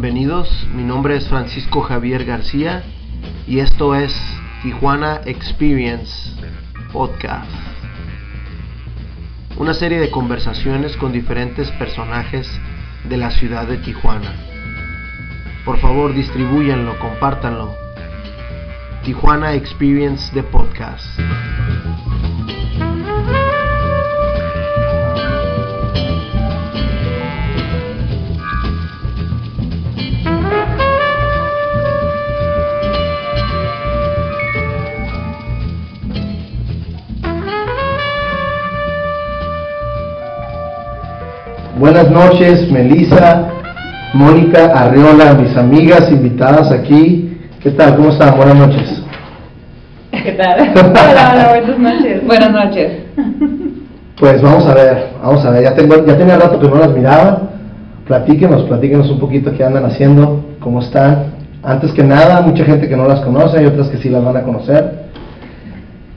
Bienvenidos, mi nombre es Francisco Javier García y esto es Tijuana Experience Podcast. Una serie de conversaciones con diferentes personajes de la ciudad de Tijuana. Por favor, distribúyanlo, compártanlo. Tijuana Experience de Podcast. Buenas noches, Melissa, Mónica Arriola, mis amigas invitadas aquí. ¿Qué tal? ¿Cómo están? Buenas noches. ¿Qué tal? Hola, hola, buenas noches. Buenas noches. Pues vamos a ver, vamos a ver. Ya, tengo, ya tenía rato que no las miraba. Platíquenos, platíquenos un poquito qué andan haciendo, cómo están. Antes que nada, mucha gente que no las conoce, hay otras que sí las van a conocer.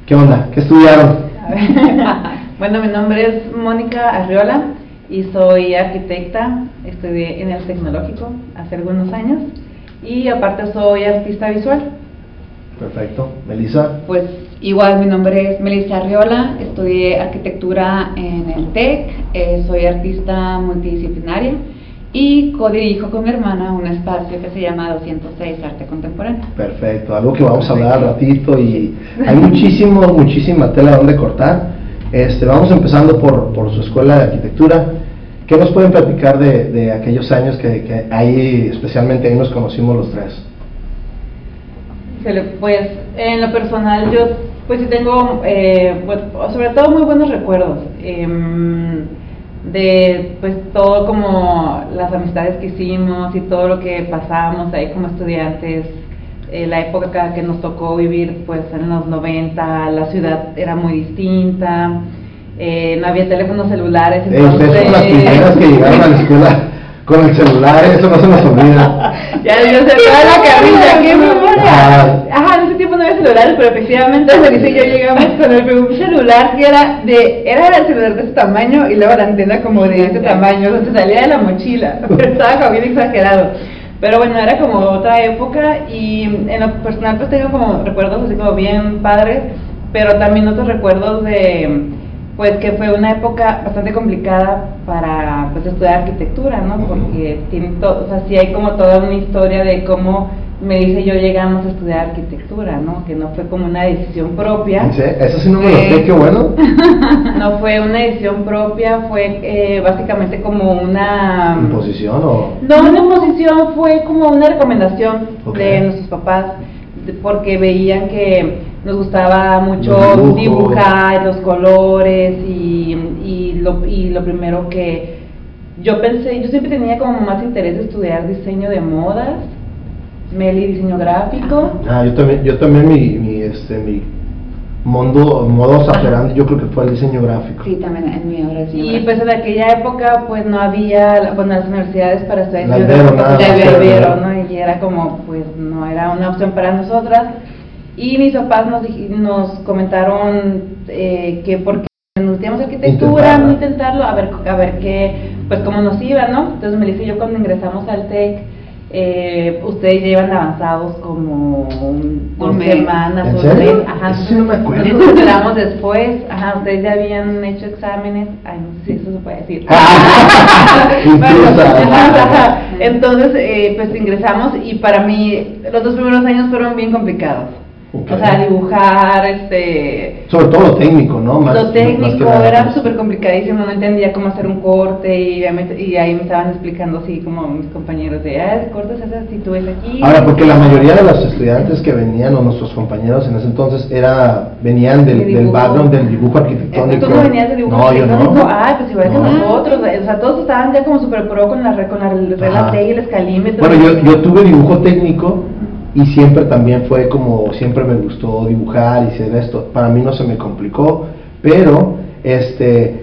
¿Qué onda? ¿Qué estudiaron? bueno, mi nombre es Mónica Arriola y soy arquitecta, estudié en el tecnológico hace algunos años y aparte soy artista visual. Perfecto. Melissa. Pues igual mi nombre es Melissa Arriola, estudié arquitectura en el TEC, eh, soy artista multidisciplinaria y codirijo con mi hermana un espacio que se llama 206 Arte Contemporáneo. Perfecto, algo que vamos a hablar ratito y hay muchísimo, muchísima tela donde cortar. Este, vamos empezando por, su escuela de arquitectura. ¿Qué nos pueden platicar de, aquellos años que, ahí, especialmente ahí nos conocimos los tres? Pues en lo personal yo pues sí tengo eh, pues, sobre todo muy buenos recuerdos eh, de pues todo como las amistades que hicimos y todo lo que pasamos ahí como estudiantes eh, la época que nos tocó vivir pues en los 90, la ciudad era muy distinta, eh, no había teléfonos celulares. Eh, ustedes son las primeras que llegaron a la escuela con el celular, eso no se nos olvida. ya, yo sé toda la camilla, qué memoria. Ajá, en ese tiempo no había celulares, pero efectivamente y yo llegamos con el primer celular que era de, era el celular de ese tamaño y luego la antena como de ese tamaño, o sea, salía de la mochila, pero estaba como bien exagerado. Pero bueno, era como otra época y en lo personal pues tengo como recuerdos así como bien padres, pero también otros recuerdos de pues que fue una época bastante complicada para pues estudiar arquitectura, ¿no? Porque tiene todo, o sea, sí hay como toda una historia de cómo me dice yo llegamos a estudiar arquitectura, ¿no? Que no fue como una decisión propia. ¿Sí? Eso sí no me lo sé, qué bueno. no fue una decisión propia, fue eh, básicamente como una... ¿Imposición o...? No, una imposición, fue como una recomendación de nuestros papás, porque veían que nos gustaba mucho dibujar los colores y, y, lo, y lo primero que yo pensé, yo siempre tenía como más interés de estudiar diseño de modas Meli diseño gráfico. Ah, yo también, yo también mi, mi, este, mi mundo, modo operandi, yo creo que fue el diseño gráfico. Sí, también en mi hora Y pues en aquella época pues no había, bueno, las universidades para estudiar diseño gráfico ya había ¿no? Y era como, pues no era una opción para nosotras. Y mis papás nos, nos comentaron eh, que porque nos metíamos arquitectura, intentarlo. intentarlo, a ver, a ver qué, pues cómo nos iba, ¿no? Entonces me dice yo cuando ingresamos al TEC, eh, ustedes llevan avanzados como dos semanas o tres. Ajá, sí no me acuerdo. Nos enteramos después. Ajá, ustedes ya habían hecho exámenes. Ay, no sé si eso se puede decir. Entonces, eh, pues ingresamos y para mí los dos primeros años fueron bien complicados. O sea, dibujar, este... Sobre todo lo técnico, ¿no? Más, lo técnico era súper complicadísimo, no entendía cómo hacer un corte y, y, ahí me estaban explicando así como mis compañeros de, ah, el corte es así, tú ves aquí. Ahora, porque la mayoría de los estudiantes que venían, o nuestros compañeros en ese entonces, era venían del, del background del dibujo arquitectónico. ¿Tú no venías del dibujo no, arquitectónico? Yo no. Ah, pues igual no. que nosotros, o sea, todos estaban ya como súper pro con la, con la regla T y el escalímetro. Bueno, yo, yo tuve dibujo técnico y siempre también fue como siempre me gustó dibujar y hacer esto. Para mí no se me complicó pero este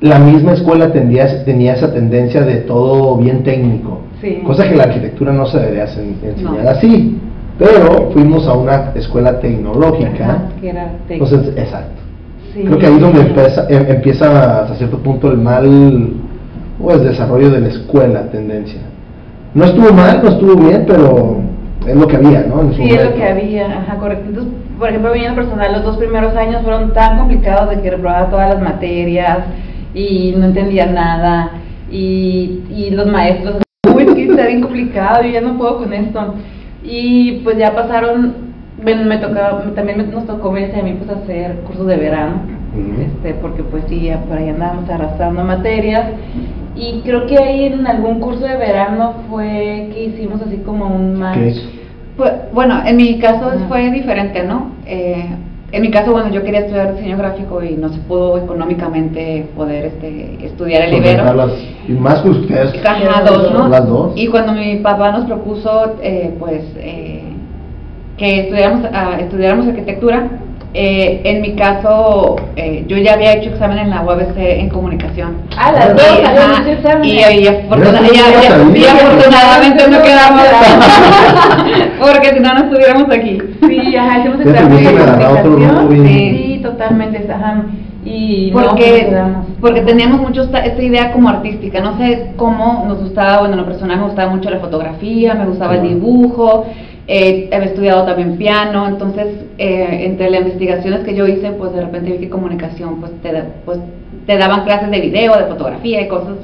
la misma escuela tenía, tenía esa tendencia de todo bien técnico. Sí. cosa que la arquitectura no se debería enseñar no. así. Pero fuimos a una escuela tecnológica. Ajá, que era entonces exacto. Sí. creo que ahí es donde empieza, em, empieza hasta cierto punto el mal pues desarrollo de la escuela tendencia. No estuvo mal, no estuvo bien, pero es lo que había, ¿no? sí, es lo que había, ajá, correcto. Entonces, por ejemplo, a mí en personal, los dos primeros años fueron tan complicados de que reprobaba todas las materias y no entendía nada. Y, y los maestros, uy, que está bien complicado, yo ya no puedo con esto. Y pues ya pasaron, bueno, me tocaba, también nos tocó a mí pues hacer cursos de verano, este, porque pues sí, ya por ahí andábamos arrastrando materias. Y creo que ahí en algún curso de verano fue que hicimos así como un match. Pues, bueno, en mi caso fue diferente, ¿no? Eh, en mi caso, bueno, yo quería estudiar diseño gráfico y no se pudo económicamente poder este, estudiar el Ibero. y más que ustedes. Las dos. Y cuando mi papá nos propuso, eh, pues, eh, que estudiáramos, uh, estudiáramos arquitectura, eh, en mi caso, eh, yo ya había hecho examen en la UABC en comunicación. Ah, las dos, y, y, y, afortunadamente no quedamos, porque si no, no estuviéramos aquí. Sí, ajá, hicimos examen en comunicación. Sí, totalmente, ajá. Y porque, no, porque teníamos mucho esta, esta, idea como artística, no sé cómo nos gustaba, bueno, en lo personal me gustaba mucho la fotografía, me gustaba el dibujo, eh, he estudiado también piano, entonces eh, entre las investigaciones que yo hice, pues de repente vi que comunicación, pues te, pues te daban clases de video, de fotografía y cosas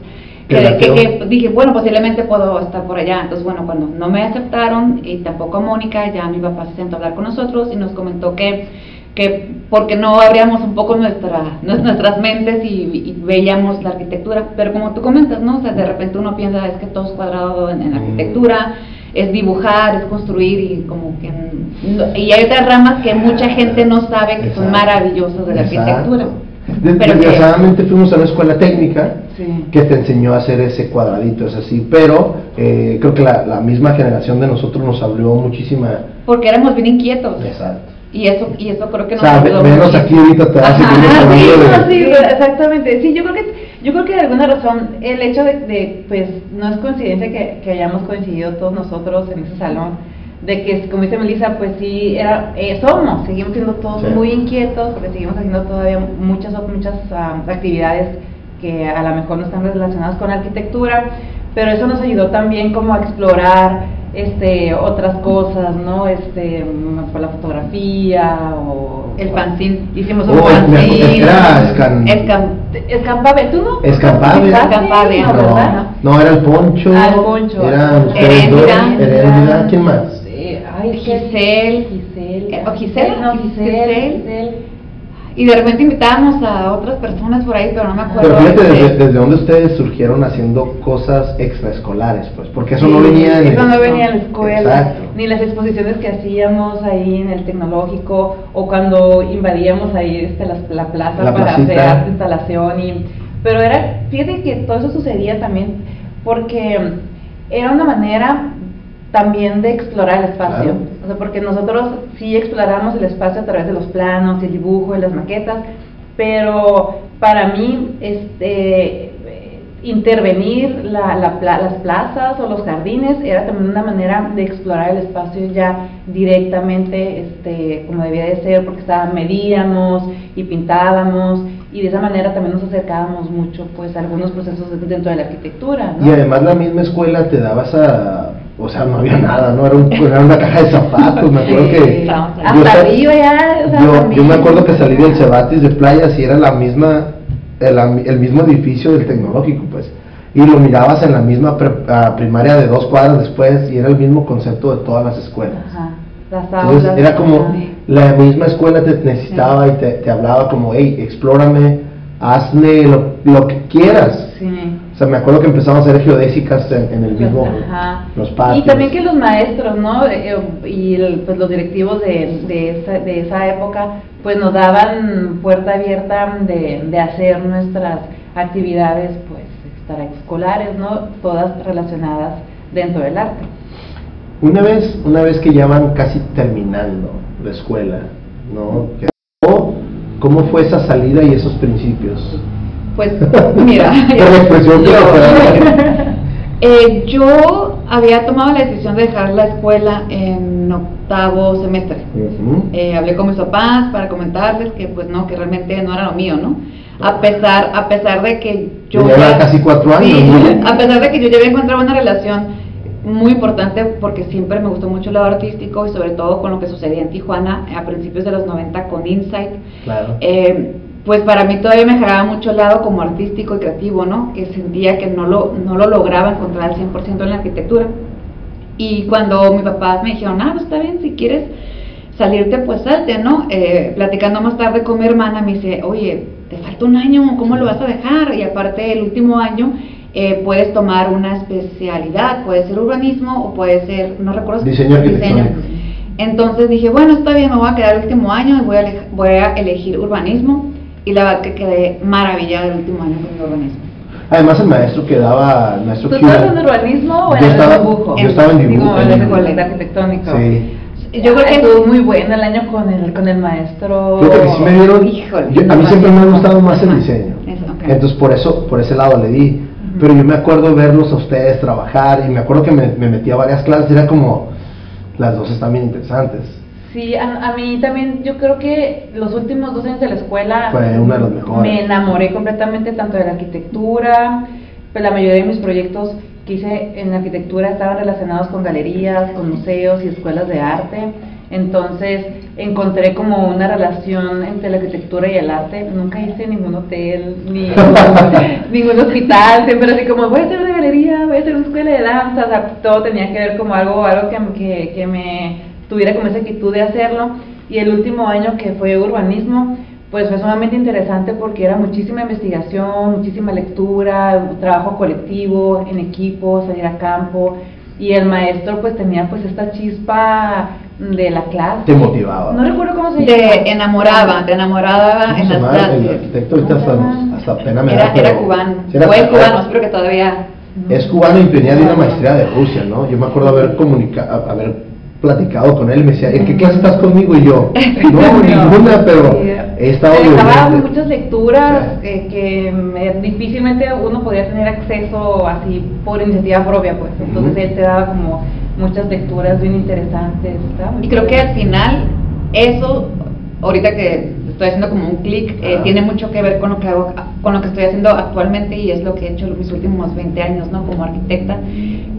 que, dije, bueno, posiblemente puedo estar por allá. Entonces, bueno, cuando no me aceptaron y tampoco Mónica, ya mi papá se sentó a hablar con nosotros y nos comentó que, que porque no abríamos un poco nuestra, nuestras mentes y, veíamos la arquitectura. Pero como tú comentas, ¿no? O sea, de repente uno piensa, es que todo es cuadrado en, en mm. arquitectura es dibujar, es construir y como que y hay otras ramas que mucha gente no sabe que son maravillosas de la arquitectura. Desgraciadamente fuimos a la escuela técnica que te enseñó a hacer ese cuadradito, es así, pero eh, creo que la, la, misma generación de nosotros nos abrió muchísima... Porque éramos bien inquietos. Exacto. Y eso, y eso creo que nos o menos aquí ahorita te hace sí, exactamente. Sí, yo creo que yo creo que de alguna razón el hecho de, pues, no es coincidencia que, que, hayamos coincidido todos nosotros en ese salón, de que, como dice Melissa, pues sí, era, eh, somos, seguimos siendo todos muy inquietos, porque seguimos haciendo todavía muchas, muchas ah, actividades que a lo mejor no están relacionadas con arquitectura, pero eso nos ayudó también como a explorar este otras cosas, ¿no? Este, por la fotografía o el fanzine. Hicimos un oh, fanzine. Escan... Escampave, ¿tú no? Escampave. Escampave, no, no, era el Poncho. Ah, el Poncho. Era Heréndida. ¿Quién más? Ay, Giselle. Giselle. ¿O Giselle? No, Giselle. Giselle. Y de repente invitábamos a otras personas por ahí, pero no me acuerdo. Pero fíjate, desde, desde dónde ustedes surgieron haciendo cosas extraescolares, pues, porque eso no venía en Eso no venía en la escuela, ni las exposiciones que hacíamos ahí en el tecnológico, o cuando invadíamos ahí este, la, plaza para hacer arte, instalación. Y, pero era, fíjate que todo eso sucedía también porque era una manera también de explorar el espacio. O sea, porque nosotros sí exploramos el espacio a través de los planos, el dibujo, y las maquetas, pero para mí este intervenir la, las plazas o los jardines era también una manera de explorar el espacio ya directamente este, como debía de ser porque estaba, medíamos y pintábamos y de esa manera también nos acercábamos mucho pues a algunos procesos dentro de la arquitectura. Y además la misma escuela te daba esa o sea, no había nada, ¿no? Era, un, era una caja de zapatos, me acuerdo que... Hasta arriba ya, o sea, yo, yo, me acuerdo que salí del Cebatis de playas y era la misma, el, el, mismo edificio del tecnológico, pues. Y lo mirabas en la misma primaria de dos cuadras después y era el mismo concepto de todas las escuelas. Ajá. Entonces era como la misma escuela te necesitaba y te, te, hablaba como, hey, explórame, hazle lo, lo que quieras. Sí. O sea, me acuerdo que empezamos a hacer geodésicas en, el mismo, los patios. Y también que los maestros, ¿no? Eh, eh, y pues los directivos de, de, esa, de esa época, pues nos daban puerta abierta de, de hacer nuestras actividades, pues, extraescolares, ¿no? Todas relacionadas dentro del arte. Una vez, una vez que ya van casi terminando la escuela, ¿no? ¿Cómo fue esa salida y esos principios? Pues mira, eh, yo, había tomado la decisión de dejar la escuela en octavo semestre. Eh, hablé con mis papás para comentarles que pues no, que realmente no era lo mío, ¿no? A pesar, a pesar de que yo... casi cuatro años. A pesar de que yo ya había encontrado una relación muy importante porque siempre me gustó mucho el lado artístico y sobre todo con lo que sucedía en Tijuana a principios de los 90 con Insight. Claro. Eh, pues para mí todavía me generaba mucho el lado como artístico y creativo, ¿no? Que sentía que no lo, no lo lograba encontrar al 100% en la arquitectura. Y cuando mi papá me dijeron, ah, pues está bien, si quieres salirte, pues salte, ¿no? Eh, platicando más tarde con mi hermana, me dice, oye, te falta un año, ¿cómo lo vas a dejar? Y aparte, el último año eh, puedes tomar una especialidad, puede ser urbanismo o puede ser, no recuerdo diseño. diseño. Entonces dije, bueno, está bien, me voy a quedar el último año y voy a, voy a elegir urbanismo. Y la verdad que quedé maravillada el último año con el urbanismo. Además el maestro que daba, maestro ¿Tú estabas en urbanismo o en estaba, dibujo? Yo estaba en dibujo. en el arquitectónico. Sí. Yo creo que estuvo muy bueno el año con el, con el maestro. Fíjate que sí me dieron. Híjole, a mí siempre me ha gustado más el diseño. Entonces por eso, por ese lado le di. Pero yo me acuerdo verlos a ustedes trabajar y me acuerdo que me, me metí a varias clases y era como, las dos están bien interesantes. Sí, a, mí también, yo creo que los últimos dos años de la escuela Fue uno de los mejores. me enamoré completamente tanto de la arquitectura, pues la mayoría de mis proyectos que hice en arquitectura estaban relacionados con galerías, con museos y escuelas de arte. Entonces encontré como una relación entre la arquitectura y el arte. Nunca hice ningún hotel, ni ningún hospital, siempre así como voy a hacer una galería, voy a hacer una escuela de danza, o sea, todo tenía que ver como algo, algo que, que, que me tuviera como esa actitud de hacerlo. Y el último año que fue urbanismo, pues fue sumamente interesante porque era muchísima investigación, muchísima lectura, trabajo colectivo, en equipo, salir a campo. Y el maestro pues tenía pues esta chispa de la clase. Te motivaba. No recuerdo cómo se llama. Te enamoraba, te enamoraba en las clases. El arquitecto ahorita hasta, hasta pena me era, Era cubano. Fue cubano, espero que todavía... Es cubano y venía de una maestría de Rusia, ¿no? Yo me acuerdo haber comunicado, haber platicado con él, me decía, ¿en qué clase estás conmigo? Y yo, no, ninguna, pero he estado... Estaba muchas lecturas que, difícilmente uno podía tener acceso así por iniciativa propia, pues. Entonces él te daba como muchas lecturas bien interesantes. Y creo que al final eso, ahorita que estoy haciendo como un clic, eh, tiene mucho que ver con lo que hago, con lo que estoy haciendo actualmente y es lo que he hecho mis últimos 20 años, ¿no? Como arquitecta,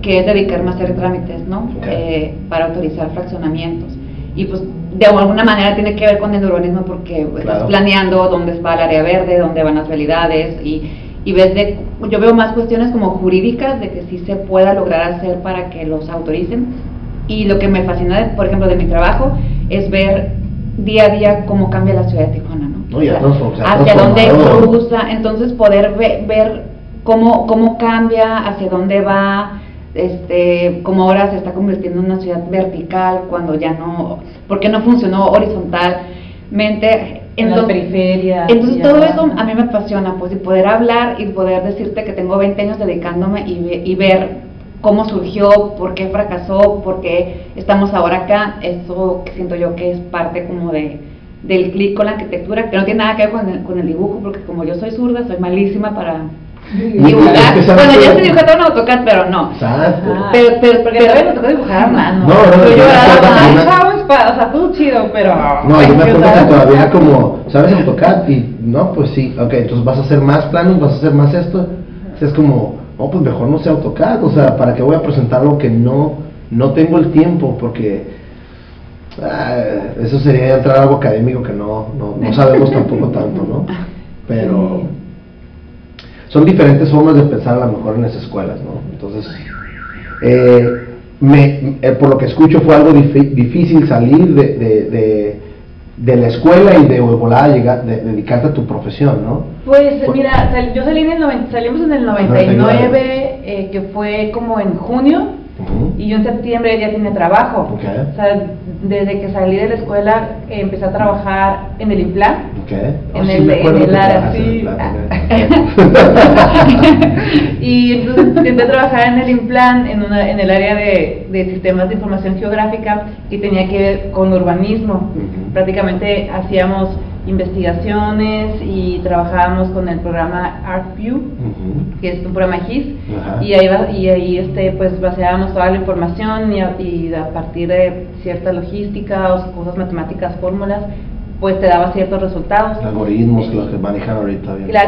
que es dedicarme a hacer trámites, ¿no? Eh, para autorizar fraccionamientos. Y pues de alguna manera tiene que ver con el urbanismo porque pues, estás planeando dónde va el área verde, dónde van las realidades y, y ves de, yo veo más cuestiones como jurídicas de que sí se pueda lograr hacer para que los autoricen. Y lo que me fascina, por ejemplo, de mi trabajo es ver día a día cómo cambia la ciudad de Tijuana, ¿no? hacia dónde cruza, entonces poder ver cómo, cómo cambia, hacia dónde va, este, cómo ahora se está convirtiendo en una ciudad vertical cuando ya no, porque no funcionó horizontalmente. En la periferia. Entonces todo eso a mí me apasiona, pues, y poder hablar y poder decirte que tengo 20 años dedicándome y, y ver cómo surgió, por qué fracasó, por qué estamos ahora acá, eso siento yo que es parte como de del clic con la arquitectura, que no tiene nada que ver con el, con el dibujo, porque como yo soy zurda, soy malísima para dibujar. bueno, ya estoy dibujando en AutoCAD, pero no. Exacto. Ah. Pero, pero, porque todavía me tocó dibujar a mano. No, no, no. Yo lloraba, o sea, todo chido, pero... No, yo me acuerdo que todavía como, ¿sabes AutoCAD? Y no, pues sí, ok, entonces vas a hacer más planos, vas a hacer más esto. Es como no, pues mejor no sea AutoCAD, o sea, ¿para qué voy a presentar algo que no, no tengo el tiempo? Porque ah, eso sería entrar a algo académico que no, no, sabemos tampoco tanto, ¿no? Pero son diferentes formas de pensar a lo mejor en esas escuelas, ¿no? Entonces, eh, me, eh, por lo que escucho fue algo difícil salir de de la escuela y de volar llegar, de, dedicarte a tu profesión, ¿no? Pues mira, yo salí en el salimos en el 99, eh, que fue como en junio, y yo en septiembre ya tenía trabajo. O sea, desde que salí de la escuela eh, empecé a trabajar en el IMPLAN. En, oh, el, en el área, sí. y entonces intenté trabajar en el IMPLAN, en, una, en el área de, de, sistemas de información geográfica, que tenía que ver con urbanismo. Prácticamente hacíamos investigaciones y trabajábamos con el programa ArcView, que es un programa GIS, y ahí, y ahí este, pues baseábamos toda la información y a, y a partir de cierta logística o cosas matemáticas, fórmulas, pues te daba ciertos resultados. Algoritmos, los que manejan ahorita. Bien. La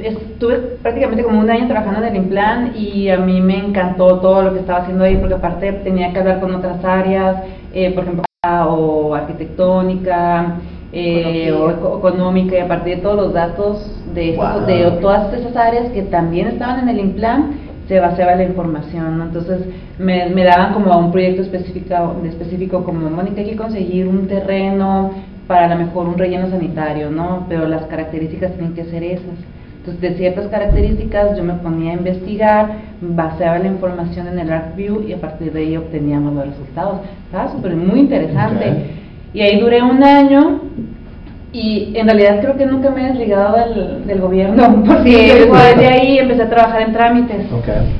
estuve prácticamente como un año trabajando en el Implan y a mí me encantó todo lo que estaba haciendo ahí porque aparte tenía que hablar con otras áreas, eh, por ejemplo, o arquitectónica, eh, o económica y a partir de todos los datos de, de todas esas áreas que también estaban en el Implan se baseaba la información, entonces me, me, daban como un proyecto específico, específico como, Mónica, hay que conseguir un terreno para a lo mejor un relleno sanitario, ¿no? Pero las características tienen que ser esas. Entonces, de ciertas características yo me ponía a investigar, baseaba la información en el ArcView y a partir de ahí obteníamos los resultados. Estaba súper, muy interesante. Y ahí duré un año y en realidad creo que nunca me he desligado del, del gobierno, porque después de ahí empecé a trabajar en trámites,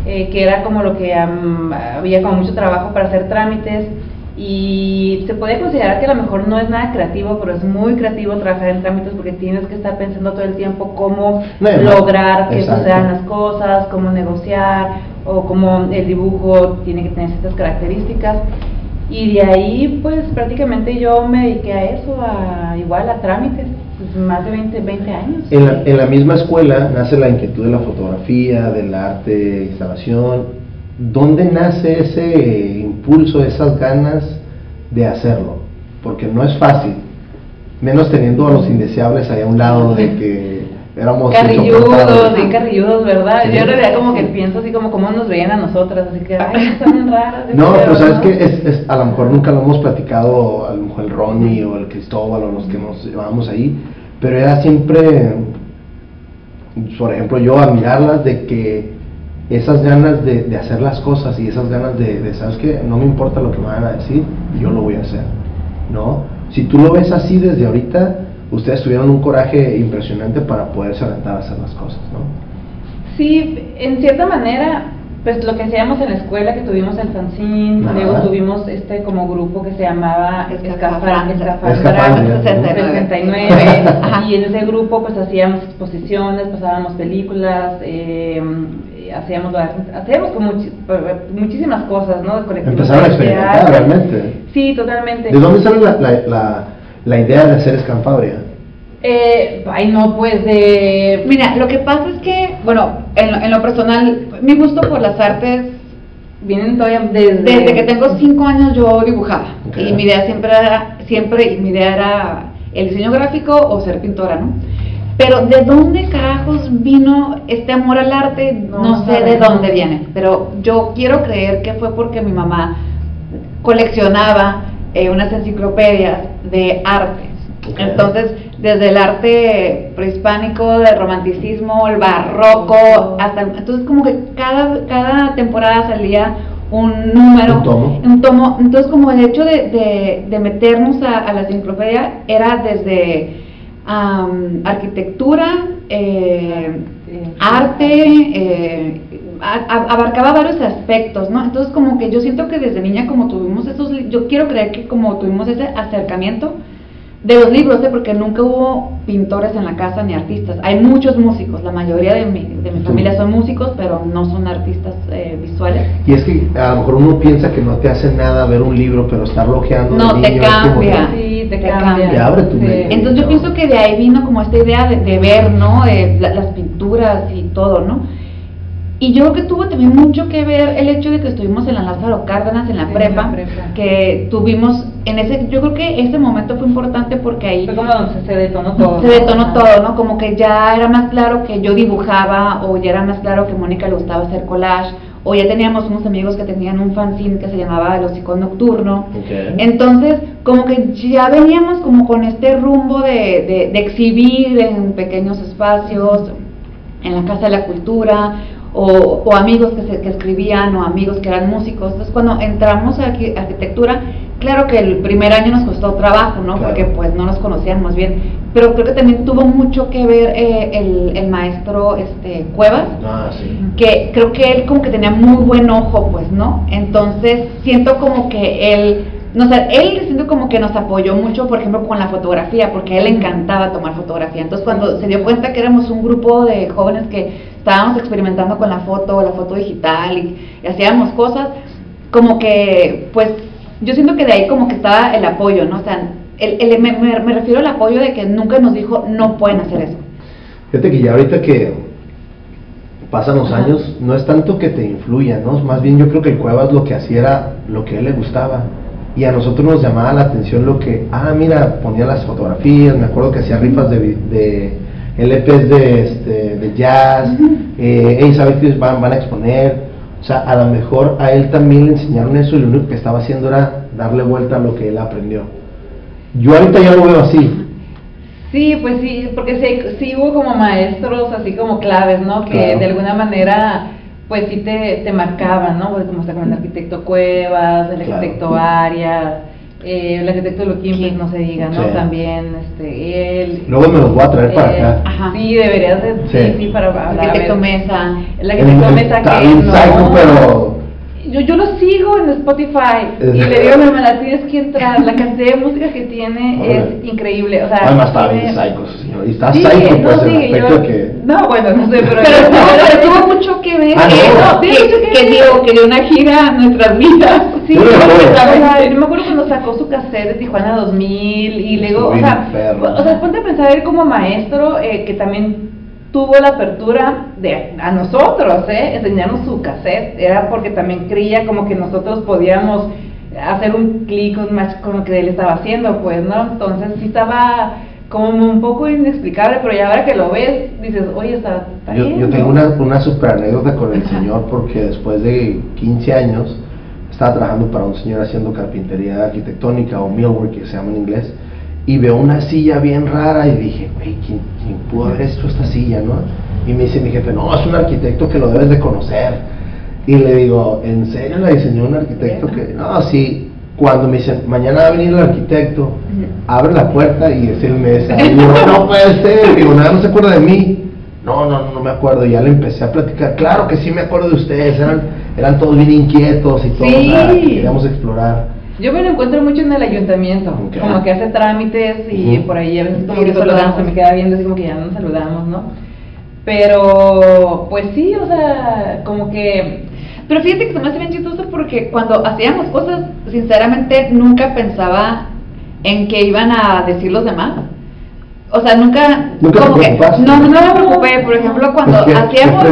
eh, que era como lo que había como mucho trabajo para hacer trámites. Y se puede considerar que a lo mejor no es nada creativo, pero es muy creativo trabajar en trámites porque tienes que estar pensando todo el tiempo cómo lograr que sucedan las cosas, cómo negociar o cómo el dibujo tiene que tener ciertas características. Y de ahí, pues prácticamente yo me dediqué a eso, a igual a trámites, pues, más de 20, 20 años. En la, en la misma escuela nace la inquietud de la fotografía, del arte, instalación. ¿Dónde nace ese impulso, esas ganas de hacerlo? Porque no es fácil, menos teniendo a los indeseables ahí a un lado de que éramos carrilludos, sí, carrilludos, ¿verdad? Yo en realidad como que pienso así como cómo nos veían a nosotras, así que, ay, están bien raras. No, pues sabes que es, es, a lo mejor nunca lo hemos platicado, a lo mejor el Ronnie o el Cristóbal o los que nos llevábamos ahí, pero era siempre, por ejemplo, yo a mirarlas de que esas ganas de, de hacer las cosas y esas ganas de, de, ¿sabes qué? No me importa lo que me van a decir, yo lo voy a hacer, ¿no? Si tú lo ves así desde ahorita, ustedes tuvieron un coraje impresionante para poderse aventar a hacer las cosas, ¿no? Sí, en cierta manera, pues lo que hacíamos en la escuela, que tuvimos el fanzine, luego tuvimos este como grupo que se llamaba Escafandra 69, y en ese grupo pues hacíamos exposiciones, pasábamos películas, eh, hacíamos, hacíamos como muchísimas cosas, ¿no? Empezaron a experimentar realmente. Sí, totalmente. ¿De dónde sale la, la la idea de hacer Escanfabria? Eh, ay, no, pues de... Mira, lo que pasa es que, bueno, en, lo personal, mi gusto por las artes vienen todavía desde... Desde que tengo cinco años yo dibujaba. Y mi idea siempre era, siempre, mi idea era el diseño gráfico o ser pintora, ¿no? Pero ¿de dónde carajos vino este amor al arte? No, sé de dónde viene, pero yo quiero creer que fue porque mi mamá coleccionaba eh, unas enciclopedias de artes. Entonces, desde el arte prehispánico, del romanticismo, el barroco, hasta entonces como que cada, cada temporada salía un número, un tomo. Entonces, como el hecho de, de, meternos a, la enciclopedia era desde arquitectura, eh, arte, eh, abarcaba varios aspectos, ¿no? Entonces como que yo siento que desde niña como tuvimos esos, yo quiero creer que como tuvimos ese acercamiento de los libros, ¿eh? porque nunca hubo pintores en la casa ni artistas. Hay muchos músicos, la mayoría de mi, de mi familia son músicos, pero no son artistas eh, visuales. Y es que a lo mejor uno piensa que no te hace nada ver un libro, pero estar lojeando. No, te cambia. sí, te, cambia. Te abre tu Entonces yo pienso que de ahí vino como esta idea de, ver, ¿no? Eh, las pinturas y todo, ¿no? Y yo creo que tuvo también mucho que ver el hecho de que estuvimos en la Lázaro Cárdenas, en la, prepa, que tuvimos en ese, yo creo que ese momento fue importante porque ahí... Fue como donde se detonó todo. Se detonó todo, ¿no? Como que ya era más claro que yo dibujaba, o ya era más claro que Mónica le gustaba hacer collage, o ya teníamos unos amigos que tenían un fanzine que se llamaba El Hocico Nocturno. Entonces, como que ya veníamos como con este rumbo de, de exhibir en pequeños espacios, en la Casa de la Cultura, o, amigos que, se, que escribían o amigos que eran músicos. Entonces cuando entramos a arquitectura, claro que el primer año nos costó trabajo, ¿no? Porque pues no nos conocíamos bien, pero creo que también tuvo mucho que ver eh, el, el, maestro este, Cuevas, ah, que creo que él como que tenía muy buen ojo, pues, ¿no? Entonces siento como que él no sé, él siento como que nos apoyó mucho, por ejemplo, con la fotografía, porque a él le encantaba tomar fotografía. Entonces, cuando se dio cuenta que éramos un grupo de jóvenes que estábamos experimentando con la foto, la foto digital y, hacíamos cosas, como que, pues, yo siento que de ahí como que estaba el apoyo, ¿no? O sea, el, me, me, refiero al apoyo de que nunca nos dijo no pueden hacer eso. Fíjate que ya ahorita que pasan los años, no es tanto que te influya, ¿no? Más bien yo creo que el Cuevas lo que hacía era lo que a él le gustaba. Y a nosotros nos llamaba la atención lo que, ah, mira, ponía las fotografías, me acuerdo que hacía rifas de, de LPs de, este, de jazz, eh, ¿sabes que van, van a exponer? O sea, a lo mejor a él también le enseñaron eso y lo único que estaba haciendo era darle vuelta a lo que él aprendió. Yo ahorita ya lo veo así. Sí, pues sí, porque sí, sí hubo como maestros así como claves, ¿no? Que de alguna manera pues sí te, te marcaban, ¿no? Pues como está con el arquitecto Cuevas, el arquitecto Arias, eh, el arquitecto Luquín, pues no se diga, ¿no? También, este, él... Luego me los voy a traer para eh, acá. Ajá. Sí, deberías de, sí, sí, para hablar. El arquitecto Mesa. El arquitecto Mesa que no... pero sigo en Spotify y le digo a mi hermana, tienes que entrar, la cantidad de música que tiene es increíble. O sea, Además está bien psycho, señor. Y está sí, psycho, no, pues, sí, yo, que... No, bueno, no sé, pero... Pero, pero tuvo mucho que ver. Ah, no, que, que, que, dio, que dio una gira a nuestras vidas. Sí, yo, yo me acuerdo cuando sacó su cassette de Tijuana 2000 y luego, o sea, o sea, ponte a pensar él como maestro, eh, que también tuvo la apertura de a nosotros, ¿eh? enseñarnos su cassette, era porque también creía como que nosotros podíamos hacer un clic, un match con lo que él estaba haciendo, pues, ¿no? Entonces sí estaba como un poco inexplicable, pero ya ahora que lo ves, dices, oye, está, yo, yo, tengo una, una super anécdota con el señor, porque después de 15 años estaba trabajando para un señor haciendo carpintería arquitectónica o millwork, que se llama en inglés, y veo una silla bien rara y dije, güey, ¿quién, pudo haber hecho esta silla, no? Y me dice mi jefe, no, es un arquitecto que lo debes de conocer. Y le digo, ¿en serio la diseñó un arquitecto que.? No, sí. Cuando me dicen, mañana va a venir el arquitecto, abre la puerta y es el mesa. Y digo, no puede ser. Digo, nada, no se acuerda de mí. No, no, no me acuerdo. Y ya le empecé a platicar. Claro que sí me acuerdo de ustedes. Eran, eran todos bien inquietos y todo. queríamos explorar. Yo me lo encuentro mucho en el ayuntamiento, como que hace trámites y por ahí a veces como que saludamos, se me queda viendo así como que ya nos saludamos, ¿no? Pero, pues sí, o sea, como que... Pero fíjate que se me hace bien chistoso porque cuando hacíamos cosas, sinceramente nunca pensaba en que iban a decir los demás. O sea, nunca... como que, no, no me preocupé, por ejemplo, cuando hacíamos...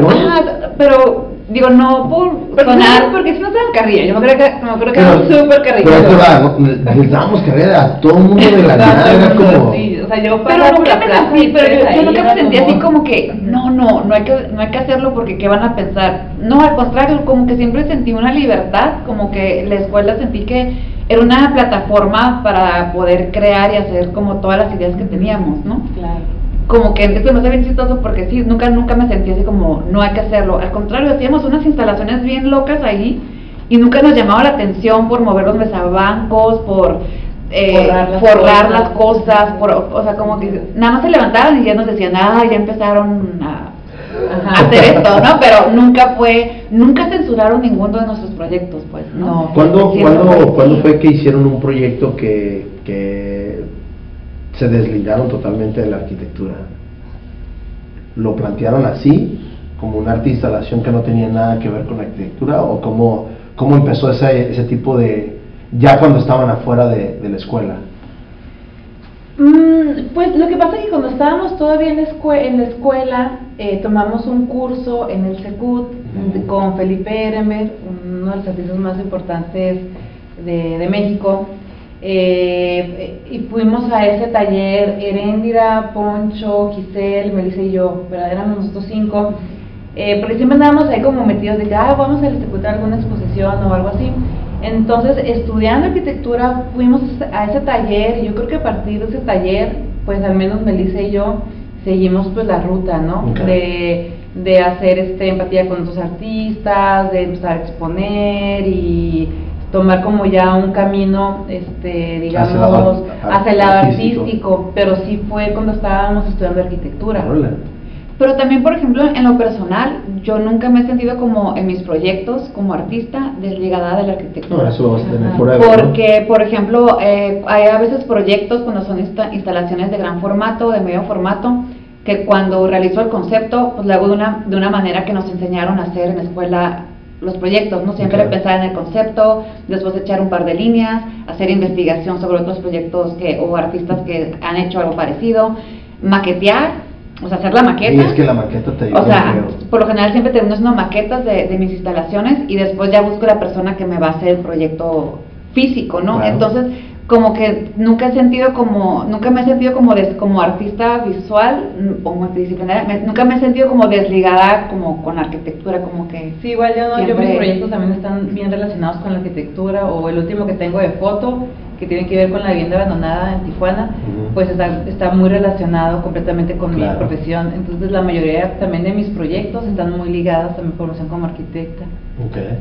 pero Digo, no por sonar, porque si no estaban carrilla. Yo me creo que, me creo que eran súper carrilla. Pero va, les dábamos carrilla a todo el mundo de la nada. Era como. Sí, o sea, yo pero nunca me sentí, pero yo, yo nunca me sentí así como que, no, no, no hay que, no hay que hacerlo porque qué van a pensar. No, al contrario, como que siempre sentí una libertad, como que la escuela sentí que era una plataforma para poder crear y hacer como todas las ideas que teníamos, ¿no? Claro como que me hace bien chistoso porque sí, nunca, nunca me sentí así como, no hay que hacerlo. Al contrario, hacíamos unas instalaciones bien locas ahí y nunca nos llamaba la atención por mover los mesabancos, por eh, forrar, las, cosas. por, o sea, como que nada más se levantaban y ya nos decían, ah, ya empezaron a, hacer esto, ¿no? Pero nunca fue, nunca censuraron ninguno de nuestros proyectos, pues, ¿no? ¿Cuándo, ¿cuándo, fue que hicieron un proyecto que, que se desligaron totalmente de la arquitectura. Lo plantearon así, como un arte instalación que no tenía nada que ver con la arquitectura, o cómo, cómo empezó ese, ese tipo de, ya cuando estaban afuera de, de la escuela. Mm, pues lo que pasa es que cuando estábamos todavía en en la escuela eh, tomamos un curso en el SECUT con Felipe Eremer, uno de los artistas más importantes de, de México, eh, y fuimos a ese taller, Heréndira, Poncho, Giselle, Melissa y yo, ¿verdad? éramos nosotros cinco, eh, porque siempre andábamos ahí como metidos de que ah, vamos a ejecutar alguna exposición o algo así. Entonces, estudiando arquitectura, fuimos a ese taller y yo creo que a partir de ese taller, pues al menos Melissa y yo seguimos pues la ruta, ¿no? De, de hacer este empatía con otros artistas, de empezar a exponer y tomar como ya un camino, este, digamos, hacia el lado, artístico, pero sí fue cuando estábamos estudiando arquitectura. Pero también, por ejemplo, en lo personal, yo nunca me he sentido como en mis proyectos como artista desligada de la arquitectura. No, eso vas a tener Porque, por ejemplo, eh, hay a veces proyectos cuando son instalaciones de gran formato, de medio formato, que cuando realizo el concepto, pues lo hago de una, de una manera que nos enseñaron a hacer en la escuela los proyectos, ¿no? Siempre pensar en el concepto, después echar un par de líneas, hacer investigación sobre otros proyectos que, o artistas que han hecho algo parecido, maquetear, o sea, hacer la maqueta. Y es que la maqueta te ayuda. O sea, por lo general siempre termino haciendo maquetas de, de, mis instalaciones y después ya busco la persona que me va a hacer el proyecto físico, ¿no? Entonces, como que nunca he sentido como, nunca me he sentido como des, como artista visual mm, o multidisciplinaria, nunca me he sentido como desligada como con la arquitectura, como que... Sí, igual yo no, yo mis proyectos también están bien relacionados con la arquitectura o el último que tengo de foto que tiene que ver con la vivienda abandonada en Tijuana, pues está, está muy relacionado completamente con mi profesión. Entonces la mayoría también de mis proyectos están muy ligados a mi formación como arquitecta.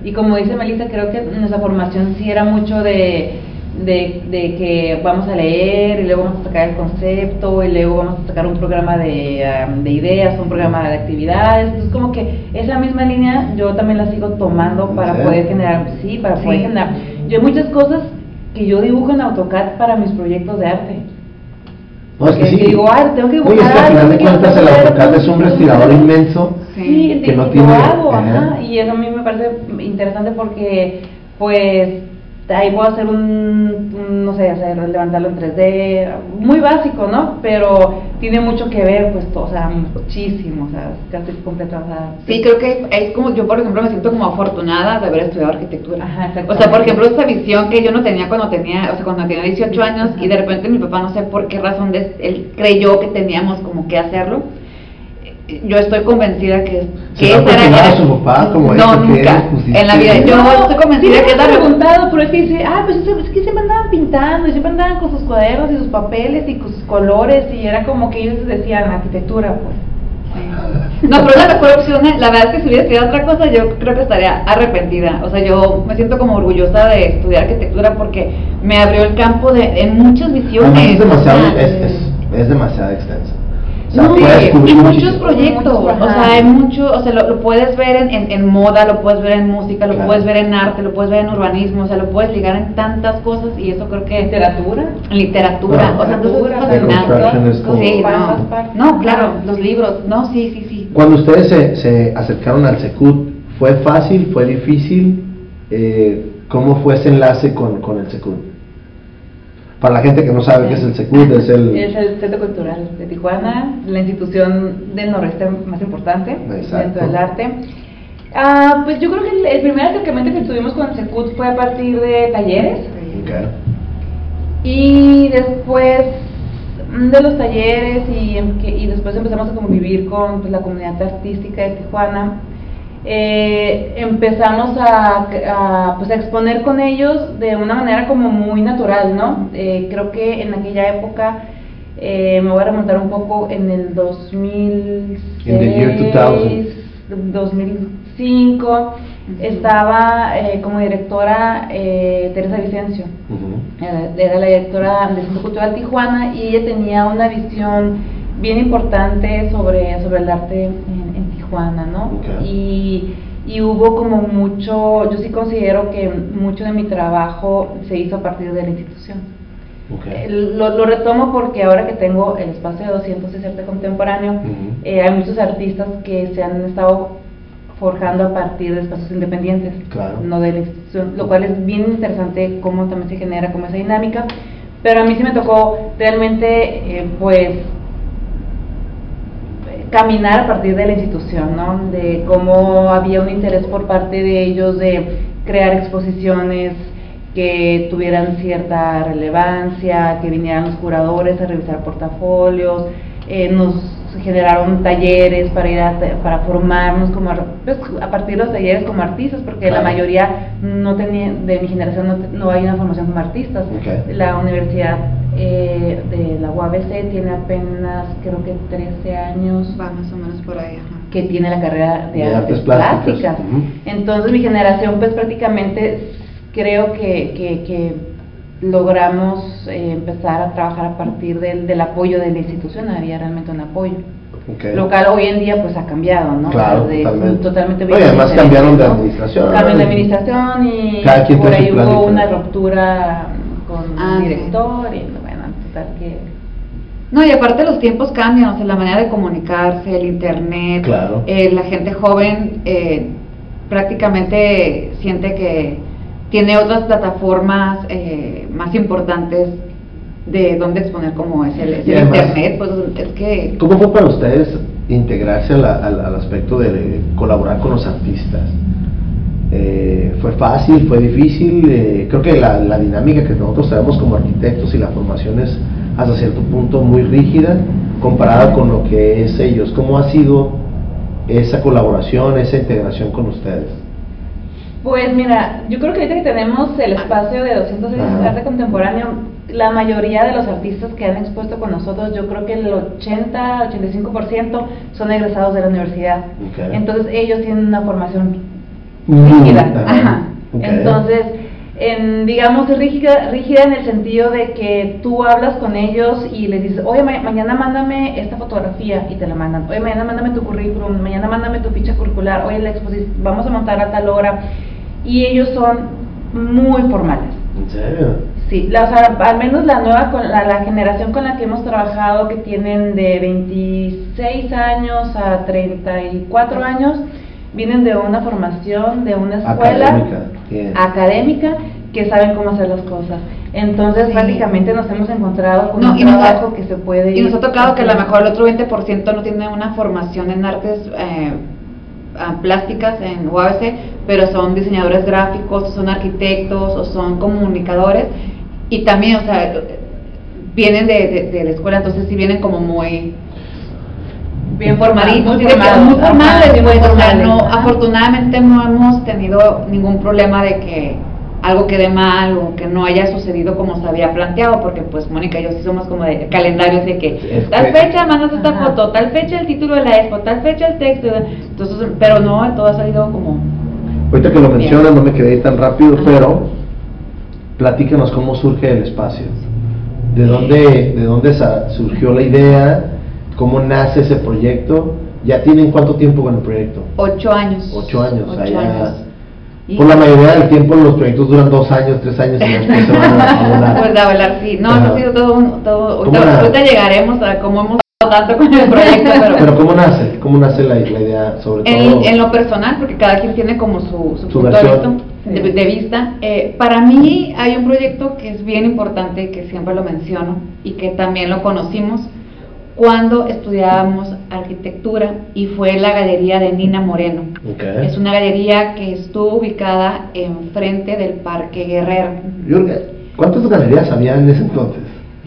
Y como dice Melissa, creo que nuestra formación sí era mucho de de, de, que vamos a leer y luego vamos a sacar el concepto y luego vamos a sacar un programa de, um, de ideas, un programa de actividades. Entonces, como que esa misma línea yo también la sigo tomando para poder generar, sí, para poder generar. Yo hay muchas cosas que yo dibujo en AutoCAD para mis proyectos de arte. No, es que, sí. digo, ah, tengo que dibujar. Oye, es que al final de cuentas el AutoCAD es un respirador inmenso sí, que no tiene. Hago, ajá, y eso a mí me parece interesante porque, pues, ahí puedo hacer un, no sé, hacer, levantarlo en 3D, muy básico, ¿no? Pero tiene mucho que ver, pues, o sea, muchísimo, o sea, casi completo, o sea... Sí, creo que es como, yo por ejemplo me siento como afortunada de haber estudiado arquitectura. Ajá, o sea, por ejemplo, esta visión que yo no tenía cuando tenía, o sea, cuando tenía 18 años y de repente mi papá, no sé por qué razón, de, él creyó que teníamos como que hacerlo yo estoy convencida que, que esa era su papá como no nunca en la vida yo no, estoy convencida que es preguntado pero es que dice ah pues es que siempre andaban pintando y siempre andaban con sus cuadernos y sus papeles y con sus colores y era como que ellos decían arquitectura pues no, pero la mejor opción, ¿eh? la verdad es que si hubiera estudiado otra cosa, yo creo que estaría arrepentida. O sea, yo me siento como orgullosa de estudiar arquitectura porque me abrió el campo de, en muchas visiones. es demasiado, es, es, es demasiado extenso no, y muchos proyectos, o sea, hay mucho, o sea, lo, puedes ver en, en, moda, lo puedes ver en música, lo puedes ver en arte, lo puedes ver en urbanismo, o sea, lo puedes ligar en tantas cosas y eso creo que... ¿Literatura? Literatura, o sea, entonces Sí, no, no, claro, los libros, no, sí, sí, sí. Cuando ustedes se, se acercaron al Secut, ¿fue fácil, fue difícil? Eh, ¿Cómo fue ese enlace con, con el Secut? Para la gente que no sabe qué es el SECUD, es el... Es el Centro Cultural de Tijuana, la institución del noreste más importante dentro del arte. Ah, pues yo creo que el, primer acercamiento que tuvimos con el SECUD fue a partir de talleres. Y después de los talleres y, y después empezamos a convivir con pues, la comunidad artística de Tijuana eh, empezamos a, pues, a exponer con ellos de una manera como muy natural, ¿no? Eh, creo que en aquella época, eh, me voy a remontar un poco en el 2006, 2005, estaba eh, como directora Teresa Vicencio, era, la directora del Centro Cultural Tijuana y ella tenía una visión bien importante sobre, sobre el arte en, en Juana, ¿no? Y, y hubo como mucho, yo sí considero que mucho de mi trabajo se hizo a partir de la institución. Lo, lo, retomo porque ahora que tengo el espacio de 200 de arte contemporáneo, eh, hay muchos artistas que se han estado forjando a partir de espacios independientes, no de la institución, lo cual es bien interesante cómo también se genera como esa dinámica. Pero a mí sí me tocó realmente, eh, pues, caminar a partir de la institución, ¿no? De cómo había un interés por parte de ellos de crear exposiciones que tuvieran cierta relevancia, que vinieran los curadores a revisar portafolios, eh, nos generaron talleres para ir a, para formarnos como pues, a partir de los talleres como artistas porque la mayoría no tenía de mi generación no, no hay una formación como artistas. La universidad eh, de la UABC tiene apenas creo que 13 años va más o menos por ahí que tiene la carrera de, artes, plásticas, entonces mi generación pues prácticamente creo que, que, que logramos eh, empezar a trabajar a partir del, del, apoyo de la institución, había realmente un apoyo. Local hoy en día pues ha cambiado, ¿no? Claro, de, totalmente. Oye, además cambiaron de administración. Cambiaron de administración y por ahí hubo una ruptura con ah, el director y bueno, total que... No, y aparte los tiempos cambian, o sea, la manera de comunicarse, el internet, claro. eh, la gente joven... Eh, prácticamente siente que tiene otras plataformas eh, más importantes de dónde exponer como es el, internet, pues es que... ¿Cómo fue para ustedes integrarse al, aspecto de colaborar con los artistas? Eh, ¿Fue fácil? ¿Fue difícil? Eh, creo que la, la, dinámica que nosotros tenemos como arquitectos y la formación es hasta cierto punto muy rígida comparada con lo que es ellos. ¿Cómo ha sido esa colaboración, esa integración con ustedes? Pues mira, yo creo que ahorita que tenemos el espacio de 206 arte contemporáneo, la mayoría de los artistas que han expuesto con nosotros, yo creo que el 80-85% son egresados de la universidad. Entonces ellos tienen una formación rígida. Ajá. Entonces, en, digamos, rígida, rígida en el sentido de que tú hablas con ellos y les dices, oye, mañana mándame esta fotografía y te la mandan. Oye, mañana mándame tu currículum, mañana mándame tu ficha curricular, oye, la exposición, vamos a montar a tal hora. Y ellos son muy formales. ¿En serio? Sí, la, o sea, al menos la nueva, la, la, generación con la que hemos trabajado, que tienen de 26 años a 34 años, vienen de una formación, de una escuela académica, que saben cómo hacer las cosas. Entonces, prácticamente nos hemos encontrado con un trabajo que se puede... Y nos ha tocado que a lo mejor el otro 20% no tiene una formación en artes eh, plásticas en UABC, pero son diseñadores gráficos, son arquitectos, o son comunicadores, y también, o sea, vienen de, de la escuela, entonces sí vienen como muy bien formaditos, muy, formales, pues, no, afortunadamente no hemos tenido ningún problema de que algo quede mal o que no haya sucedido como se había planteado, porque pues Mónica y yo sí somos como de calendarios de que tal fecha mandas esta foto, tal fecha el título de la expo, tal fecha el texto, entonces, pero no, todo ha salido como... Ahorita que lo mencionas no me quedé tan rápido, pero platícanos cómo surge el espacio, de dónde, de dónde surgió la idea, cómo nace ese proyecto. ¿Ya tienen cuánto tiempo con el proyecto? Ocho años. Ocho años. Por la mayoría del tiempo los proyectos duran dos años, tres años y después se van a volar. Pues volar, sí. No, ha sido todo, todo ahorita, llegaremos a cómo hemos tanto con el proyecto. Pero, ¿cómo nace? ¿Cómo nace la, idea sobre todo? En lo personal, porque cada quien tiene como su, su, punto de vista. De, vista. Eh, para mí hay un proyecto que es bien importante, que siempre lo menciono y que también lo conocimos cuando estudiábamos arquitectura y fue la galería de Nina Moreno. Es una galería que estuvo ubicada enfrente del Parque Guerrero. ¿Cuántas galerías había en ese entonces?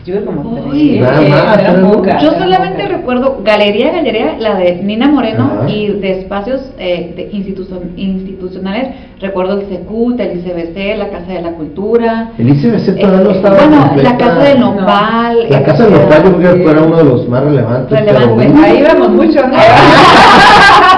Yo como Yo solamente recuerdo Galería Galería, la de Nina Moreno, y de espacios eh, de institucionales, recuerdo el CECUT, el ICBC, la Casa de la Cultura. El ICBC todavía no estaba. Bueno, la Casa del Nopal. La Casa del Nopal, yo creo que era uno de los más relevantes. Relevantes. Ahí vamos mucho, ¿no?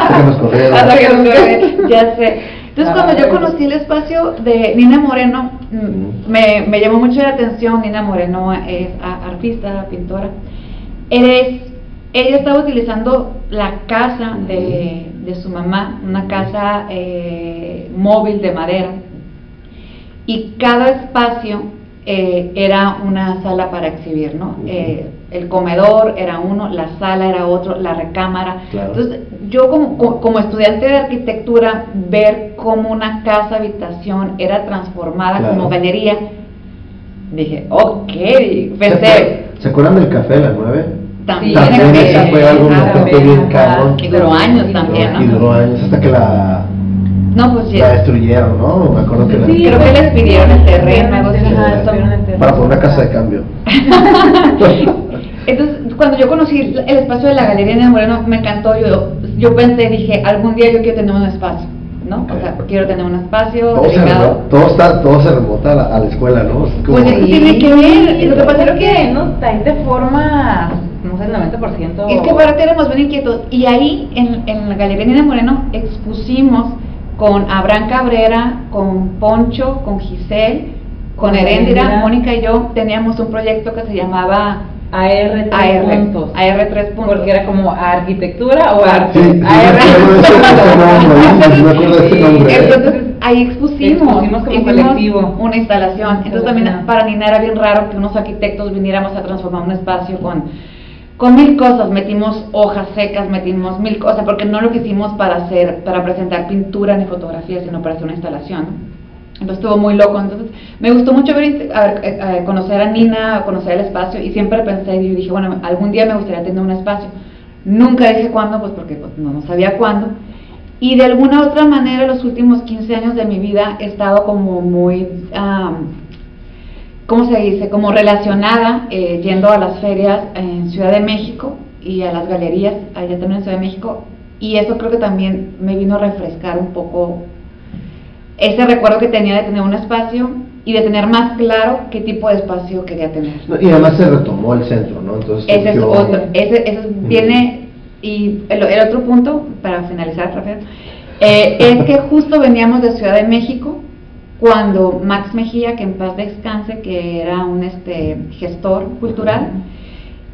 ya sé. Entonces, cuando yo conocí el espacio de Nina Moreno, mm, me, me llamó mucho la atención. Nina Moreno es artista, pintora. Eres, ella estaba utilizando la casa de, de su mamá, una casa eh, móvil de madera, y cada espacio eh, era una sala para exhibir, ¿no? Eh, el comedor era uno, la sala era otro, la recámara. Entonces, yo como, como, estudiante de arquitectura, ver cómo una casa habitación era transformada como galería, dije, ok, pensé... ¿Se, acuerdan del café a las nueve? También, también fue algo bien caro. Y duró años también, ¿no? Y duró años hasta que la no, pues La destruyeron, ¿no? Me acuerdo que sí, creo que les pidieron el terreno, algo Para poner una casa de cambio. Entonces, cuando yo conocí el espacio de la Galería de Moreno, me encantó. Yo, yo pensé, dije, algún día yo quiero tener un espacio. ¿no? O sea, quiero tener un espacio todo dedicado. Se todo, está, todo se remota a la, a la escuela, ¿no? Pues eso tiene que ver. Lo que pasa es que no ahí de forma, no sé, el 90%. Es que para éramos bien inquietos. Y ahí, en, en la Galería de Moreno, expusimos con Abraham Cabrera, con Poncho, con Giselle, con Herendira, Mónica y yo teníamos un proyecto que se llamaba AR 3 puntos. AR 3 puntos. Porque era como arquitectura o arte. Sí, AR Entonces ahí expusimos, como colectivo. una instalación. Entonces también para Nina era bien raro que unos arquitectos viniéramos a transformar un espacio con con mil cosas, metimos hojas secas, metimos mil cosas, porque no lo que hicimos para hacer, para presentar pintura ni fotografía, sino para hacer una instalación. Entonces estuvo muy loco. Entonces me gustó mucho ver, eh, eh, conocer a Nina, conocer el espacio y siempre pensé y dije, bueno, algún día me gustaría tener un espacio. Nunca dije cuándo, pues porque pues, no, sabía cuándo. Y de alguna otra manera, los últimos 15 años de mi vida he estado como muy, ¿cómo se dice? Como relacionada, eh, yendo a las ferias en Ciudad de México y a las galerías allá también en Ciudad de México. Y eso creo que también me vino a refrescar un poco ese recuerdo que tenía de tener un espacio y de tener más claro qué tipo de espacio quería tener. y además se retomó el centro, ¿no? Entonces, ese es otro, ese, ese viene, y el, otro punto, para finalizar, Rafael, eh, es que justo veníamos de Ciudad de México cuando Max Mejía, que en paz descanse, que era un este, gestor cultural,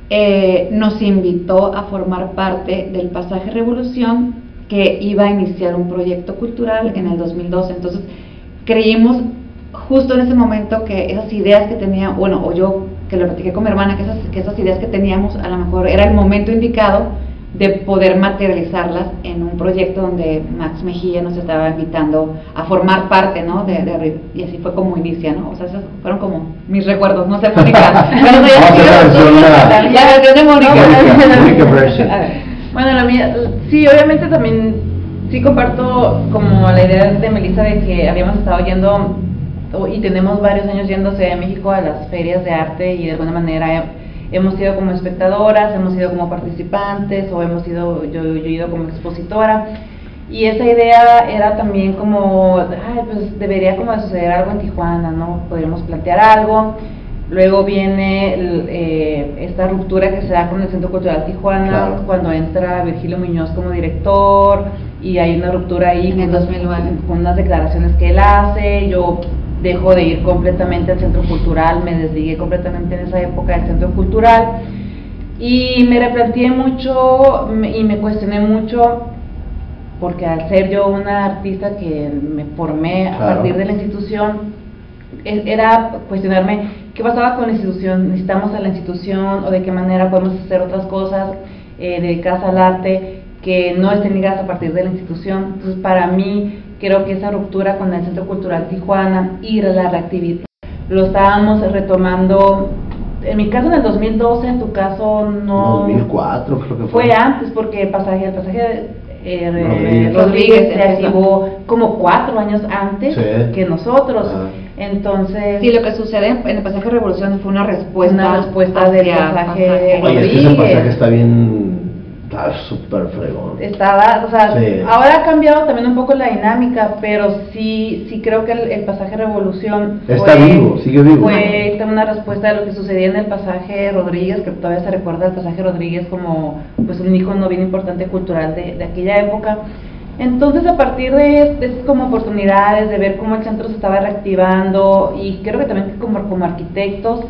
eh, nos invitó a formar parte del Pasaje Revolución que iba a iniciar un proyecto cultural en el 2012. Entonces, creímos justo en ese momento que esas ideas que tenía, bueno, o yo que lo platiqué con mi hermana, que esas, que esas ideas que teníamos a lo mejor era el momento indicado de poder materializarlas en un proyecto donde Max Mejía nos estaba invitando a formar parte, ¿no? De, de y así fue como inicia, ¿no? O sea, esos fueron como mis recuerdos, no sé, Mónica. la, versión de Mónica. Bueno, la mía, sí, obviamente también, sí comparto como la idea de Melissa de que habíamos estado yendo y tenemos varios años Ciudad de México a las ferias de arte y de alguna manera hemos ido como espectadoras, hemos ido como participantes o hemos ido, yo, yo he ido como expositora. Y esa idea era también como, ay, pues debería como de suceder algo en Tijuana, ¿no? Podríamos plantear algo. Luego viene eh, esta ruptura que se da con el Centro Cultural Tijuana cuando entra Virgilio Muñoz como director y hay una ruptura ahí en con, con unas declaraciones que él hace. Yo dejo de ir completamente al Centro Cultural, me desligué completamente en esa época del Centro Cultural. Y me replanteé mucho y me cuestioné mucho porque al ser yo una artista que me formé a partir de la institución, e, era cuestionarme qué pasaba con la institución, necesitamos a la institución o de qué manera podemos hacer otras cosas eh, dedicadas al arte que no estén ligadas a partir de la institución. Entonces, para mí, creo que esa ruptura con el Centro Cultural Tijuana y la reactividad lo estábamos retomando. En mi caso, en el 2012, en tu caso, no. 2004, creo que fue. Fue antes, porque pasaje, el pasaje eh, Rodríguez, se activó como cuatro años antes que nosotros. Entonces. Sí, lo que sucede en el pasaje Revolución fue una respuesta. Una respuesta del pasaje, Rodríguez. ese pasaje está bien. Está súper fregón. Estaba, o sea, ahora ha cambiado también un poco la dinámica, pero sí, sí creo que el, pasaje Revolución. Está vivo, sigue vivo. Fue una respuesta de lo que sucedía en el pasaje Rodríguez, que todavía se recuerda el pasaje Rodríguez como pues un icono bien importante cultural de, de aquella época. Entonces, a partir de, de esas como oportunidades, de ver cómo el centro se estaba reactivando y creo que también como, como arquitectos,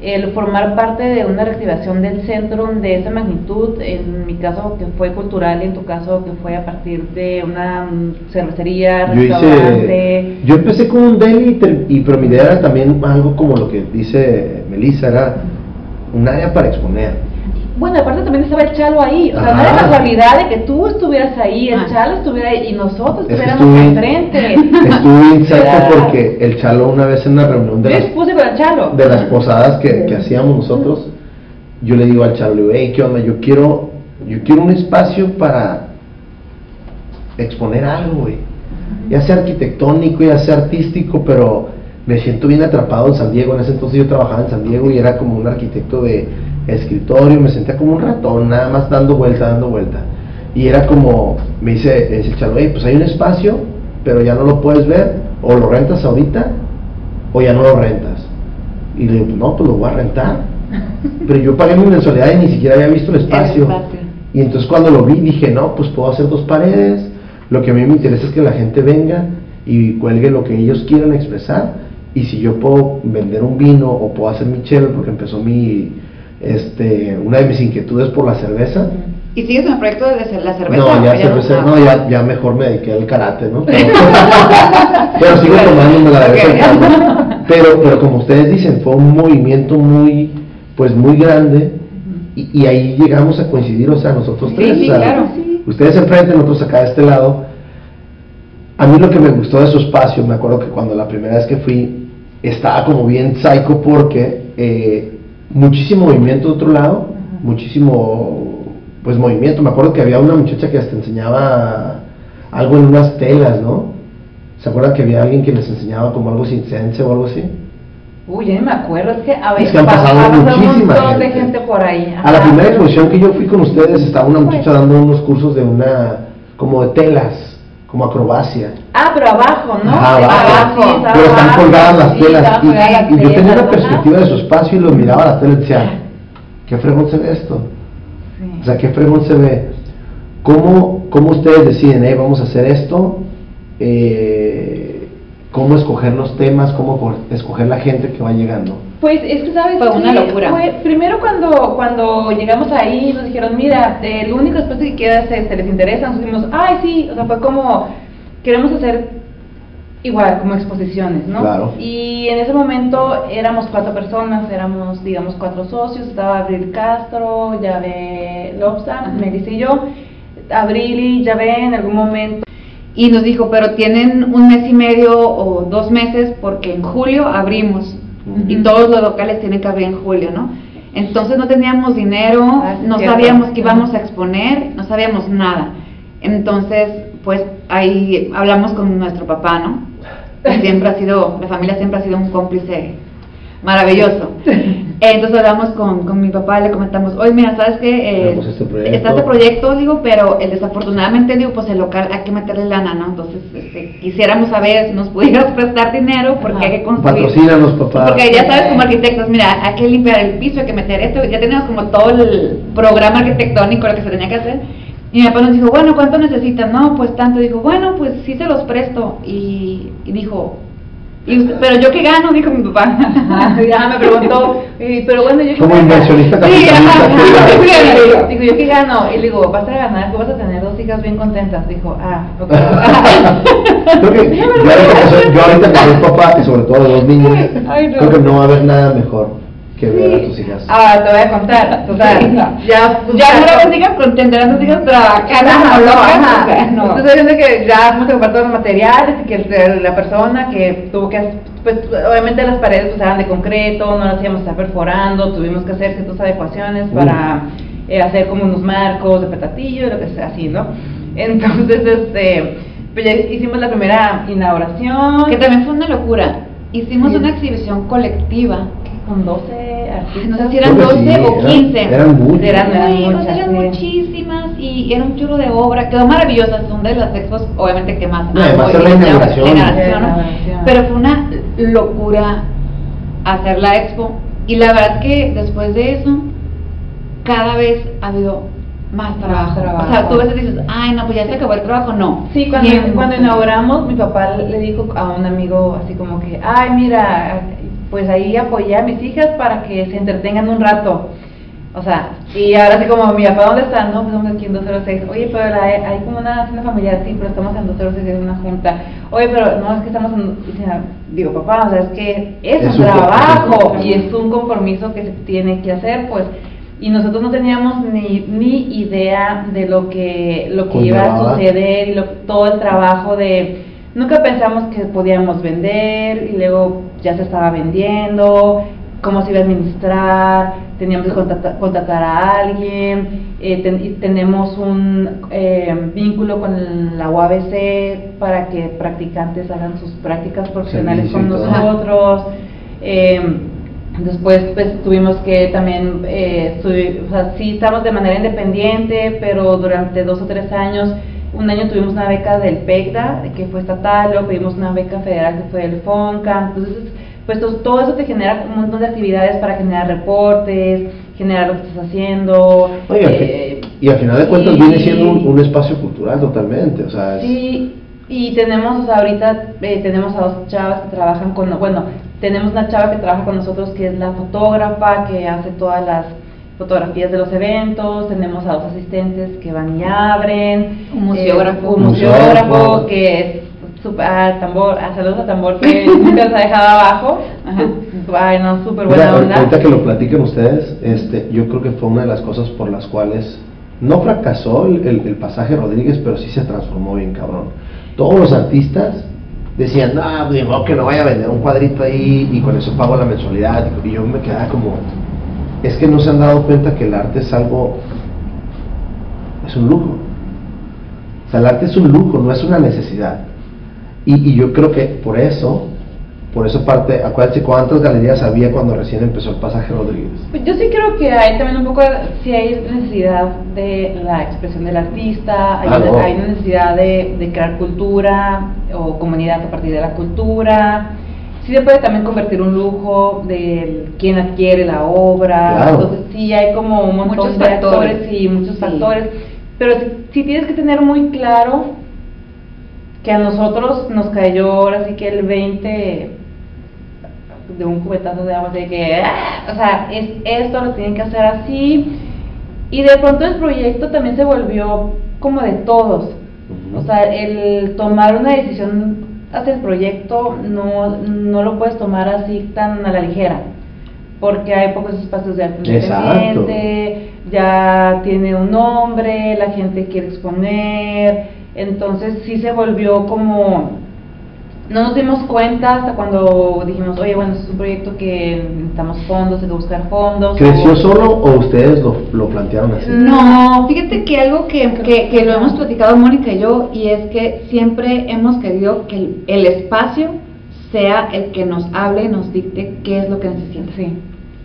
el formar parte de una reactivación del centro de esa magnitud, en mi caso que fue cultural en tu caso que fue a partir de una cervecería, restaurante. Yo, empecé con un deli, y, pero mi idea era también algo como lo que dice Melissa, era un área para exponer bueno, aparte también estaba el Chalo ahí, o sea, no era casualidad de que tú estuvieras ahí, el ah. Chalo estuviera ahí y nosotros estuviéramos enfrente. Estuve inserto porque el Chalo una vez en una reunión de, las, de las posadas que, que, hacíamos nosotros, yo le digo al Chalo, hey, ¿qué onda? Yo quiero, yo quiero un espacio para exponer algo, güey. Ya sea arquitectónico, ya sea artístico, pero me siento bien atrapado en San Diego. En ese entonces yo trabajaba en San Diego y era como un arquitecto de escritorio, me sentía como un ratón, nada más dando vuelta, dando vuelta. Y era como, me dice, el chalo, pues hay un espacio, pero ya no lo puedes ver, o lo rentas ahorita, o ya no lo rentas. Y le digo, pues no, pues lo voy a rentar. Pero yo pagué mi mensualidad y ni siquiera había visto el espacio. Y entonces cuando lo vi dije, no, pues puedo hacer dos paredes, lo que a mí me interesa es que la gente venga y cuelgue lo que ellos quieran expresar. Y si yo puedo vender un vino o puedo hacer mi chelo, porque empezó mi, este, una de mis inquietudes por la cerveza. ¿Y sigues en el proyecto de la cerveza? No, ya, cerveza, no, ya, ya, mejor me dediqué al karate, ¿no? Pero, sigo tomando la de Pero, pero como ustedes dicen, fue un movimiento muy, pues muy grande y, ahí llegamos a coincidir, o sea, nosotros tres. Sí, claro. Ustedes enfrente, nosotros acá de este lado. A mí lo que me gustó de su espacio, me acuerdo que cuando la primera vez que fui, estaba como bien psycho porque eh, muchísimo movimiento de otro lado, muchísimo pues movimiento. Me acuerdo que había una muchacha que hasta enseñaba algo en unas telas, ¿no? ¿Se acuerdan que había alguien que les enseñaba como algo sense o algo así? Uy, ya me acuerdo, es que a veces han pasado muchísima un montón de gente por ahí. A la primera exposición que yo fui con ustedes estaba una muchacha dando unos cursos de una, como de telas, como acrobacia. Ah, pero abajo, ¿no? abajo. pero están colgadas las telas. y, yo tenía una perspectiva de su espacio y lo miraba a la tela y decía, ¿qué fregón se ve esto? O sea, ¿qué fregón se ve? ¿Cómo, cómo ustedes deciden, eh, vamos a hacer esto? Eh, ¿Cómo escoger los temas? ¿Cómo escoger la gente que va llegando? Pues es que, ¿sabes? Fue una locura. primero cuando, cuando llegamos ahí nos dijeron, mira, el único espacio que queda es este, ¿les interesa? Nos dijimos, ay, sí, o sea, fue como, queremos hacer igual, como exposiciones, ¿no? Claro. Y en ese momento éramos cuatro personas, éramos, digamos, cuatro socios, estaba Abril Castro, Yave Lobsa, Melissa y yo, Abril y Yave en algún momento y nos dijo, pero tienen un mes y medio o dos meses porque en julio abrimos y todos los locales tienen que abrir en julio, ¿no? Entonces no teníamos dinero, ah, no sabíamos que íbamos a exponer, no sabíamos nada. Entonces, pues ahí hablamos con nuestro papá, ¿no? Siempre ha sido, la familia siempre ha sido un cómplice maravilloso. Entonces hablamos con, con, mi papá le comentamos, oye, mira, ¿sabes qué? Eh, este está este proyecto, digo, pero el desafortunadamente, digo, pues el local hay que meterle lana, ¿no? Entonces, este, quisiéramos saber si nos pudieras prestar dinero porque hay que construir. Patrocínanos, papá. Porque ya sabes, como arquitectos, mira, hay que limpiar el piso, hay que meter esto, ya tenemos como todo el programa arquitectónico, lo que se tenía que hacer. Y mi papá nos dijo, bueno, ¿cuánto necesitan? No, pues tanto. Dijo, bueno, pues sí se los presto. Y, y dijo, pero yo qué gano, dijo mi papá. ya me preguntó, pero bueno, yo Como inversionista sí, Digo, ¿yo qué gano? Y le digo, vas a ganar, tú vas a tener dos hijas bien contentas. Dijo, ah, ok. creo que yo, ahorita, que soy papá, y sobre todo de dos niños, creo que no va a haber nada mejor que ver a tus hijas. Ah, te voy a contar, total. Ya, pues, ya no las hijas, pero tendrán tus hijas trabajar, no, no, no. Entonces, diciendo que ya hemos todos los materiales, que la persona que tuvo que, pues, obviamente las paredes pues eran de concreto, no las íbamos a estar perforando, tuvimos que hacer ciertas adecuaciones para eh, hacer como unos marcos de petatillo, lo que sea así, ¿no? Entonces, este, pues ya hicimos la primera inauguración. Que también fue una locura. Hicimos una exhibición colectiva con 12 No sé si eran 12 o 15. Eran, muchas. Eran, eran, muchísimas y era un churro de obra. Quedó maravillosa. Son de las expos, obviamente, que más. No, además la inauguración. Pero fue una locura hacer la expo. Y la verdad que después de eso, cada vez ha habido más trabajo. O sea, tú a veces dices, ay, no, pues ya se acabó el trabajo. No. Sí, cuando, cuando inauguramos, mi papá le dijo a un amigo así como que, ay, mira, pues ahí apoyé a mis hijas para que se entretengan un rato. O sea, y ahora sí como, mi papá, ¿dónde están? No, pues estamos aquí en 206. Oye, pero hay, como una cena familiar, sí, pero estamos en 206 en una junta. Oye, pero no, es que estamos en... digo, papá, o sea, es que es, un trabajo y es un compromiso que se tiene que hacer, pues y nosotros no teníamos ni, ni idea de lo que lo que iba a suceder y lo, todo el trabajo de nunca pensamos que podíamos vender y luego ya se estaba vendiendo, cómo se iba a administrar, teníamos que contratar, a alguien, eh, tenemos un eh, vínculo con la UABC para que practicantes hagan sus prácticas profesionales con nosotros. Eh, después pues tuvimos que también, o sea, sí estamos de manera independiente, pero durante dos o tres años un año tuvimos una beca del PECDA, que fue estatal, luego pedimos una beca federal que fue del FONCA. Entonces, pues todo eso te genera un montón de actividades para generar reportes, generar lo que estás haciendo. Oye, y al final de cuentas viene siendo un, espacio cultural totalmente, o sea... Sí, y tenemos, o sea, ahorita eh, tenemos a dos chavas que trabajan con, bueno, tenemos una chava que trabaja con nosotros que es la fotógrafa, que hace todas las fotografías de los eventos, tenemos a dos asistentes que van y abren, un museógrafo, eh, un museógrafo que es super, ah, tambor, a ah, saludos a tambor que nunca se ha dejado abajo. Ay, no, súper buena onda. Ahorita que lo platiquen ustedes, este, yo creo que fue una de las cosas por las cuales no fracasó el, el, pasaje Rodríguez, pero sí se transformó bien cabrón. Todos los artistas decían, no, digo pues, que no vaya a vender un cuadrito ahí y con eso pago la mensualidad. Y yo me quedaba como, es que no se han dado cuenta que el arte es algo, es un lujo. O sea, el arte es un lujo, no es una necesidad. Y, y yo creo que por eso por esa parte, acuérdate cuántas galerías había cuando recién empezó el pasaje Rodríguez. Pues yo sí creo que hay también un poco, si hay necesidad de la expresión del artista, hay, ah, hay necesidad de, crear cultura o comunidad a partir de la cultura. Sí se puede también convertir un lujo de quién adquiere la obra. Entonces sí hay como un montón muchos de factores y muchos factores. Pero sí tienes que tener muy claro que a nosotros nos cayó ahora sí que el 20 de un cubetazo de agua, de que, ah", o sea, es, esto lo tienen que hacer así. Y de pronto el proyecto también se volvió como de todos. O sea, el tomar una decisión hacia el proyecto no, no lo puedes tomar así tan a la ligera. Porque hay pocos espacios de arte independiente, ya tiene un nombre, la gente quiere exponer. Entonces sí se volvió como no nos dimos cuenta hasta cuando dijimos, oye, bueno, es un proyecto que necesitamos fondos, hay que buscar fondos. ¿Creció solo o ustedes lo, lo, plantearon así? No, fíjate que algo que, que, que, lo hemos platicado Mónica y yo, y es que siempre hemos querido que el, espacio sea el que nos hable y nos dicte qué es lo que necesita. Sí.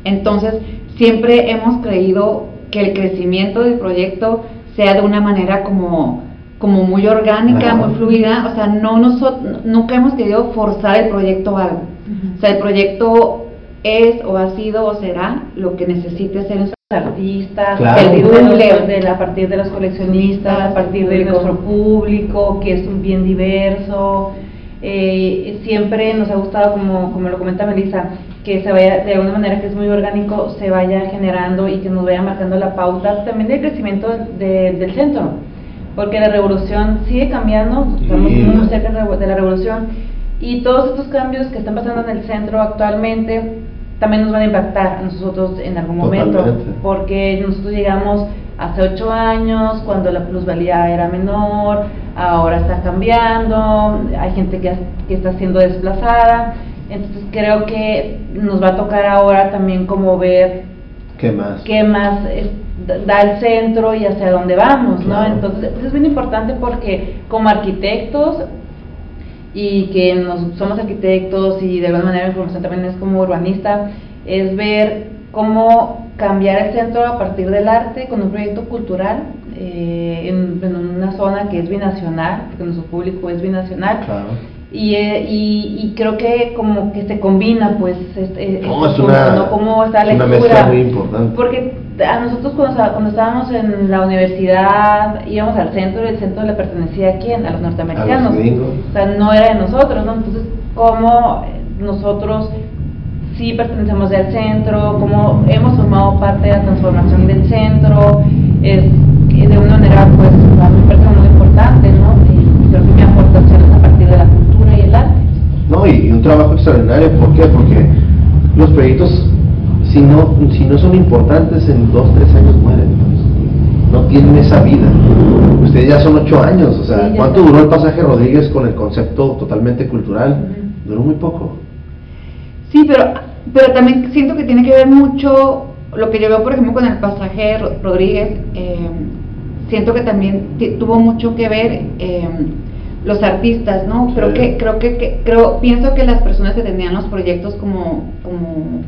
Entonces, siempre hemos creído que el crecimiento del proyecto sea de una manera como como muy orgánica, muy fluida, o sea, no nosotros nunca hemos querido forzar el proyecto a algo. O sea, el proyecto es o ha sido o será lo que necesite ser los artistas, el de, de, a partir de los coleccionistas, a partir de nuestro público, que es un bien diverso. Eh, siempre nos ha gustado, como, como lo comenta Melissa, que se vaya, de alguna manera que es muy orgánico, se vaya generando y que nos vaya marcando la pauta también del crecimiento del centro porque la revolución sigue cambiando, estamos muy cerca de la revolución y todos estos cambios que están pasando en el centro actualmente también nos van a impactar a nosotros en algún momento, porque nosotros llegamos hace ocho años cuando la plusvalía era menor, ahora está cambiando, hay gente que, que está siendo desplazada, entonces creo que nos va a tocar ahora también como ver qué más, qué más da el centro y hacia dónde vamos, ¿no? Entonces, es bien importante porque como arquitectos y que nos, somos arquitectos y de alguna manera mi formación también es como urbanista, es ver cómo cambiar el centro a partir del arte con un proyecto cultural eh, en, en, una zona que es binacional, porque nuestro público es binacional. Claro y, eh, y, y, creo que como que se combina pues este, no, es una, ¿no? cómo está la lectura. muy importante. Porque a nosotros cuando, cuando, estábamos en la universidad íbamos al centro y el centro le pertenecía a quién a los norteamericanos. O sea no era de nosotros no entonces cómo nosotros sí pertenecemos al centro cómo hemos formado parte de la transformación del centro es de una manera pues a me parece muy importante no y creo que mi aportación es a partir de la no, y, un trabajo extraordinario, ¿por qué? Porque los proyectos, si no, si no son importantes, en dos, tres años mueren. Pues. no tienen esa vida. Ustedes ya son ocho años, o sea, ¿cuánto duró el pasaje Rodríguez con el concepto totalmente cultural? Duró muy poco. Sí, pero, pero también siento que tiene que ver mucho lo que yo veo, por ejemplo, con el pasaje Rodríguez. Eh, siento que también tuvo mucho que ver. Eh, los artistas, ¿no? Creo que, creo que, creo, pienso que las personas que tenían los proyectos como, como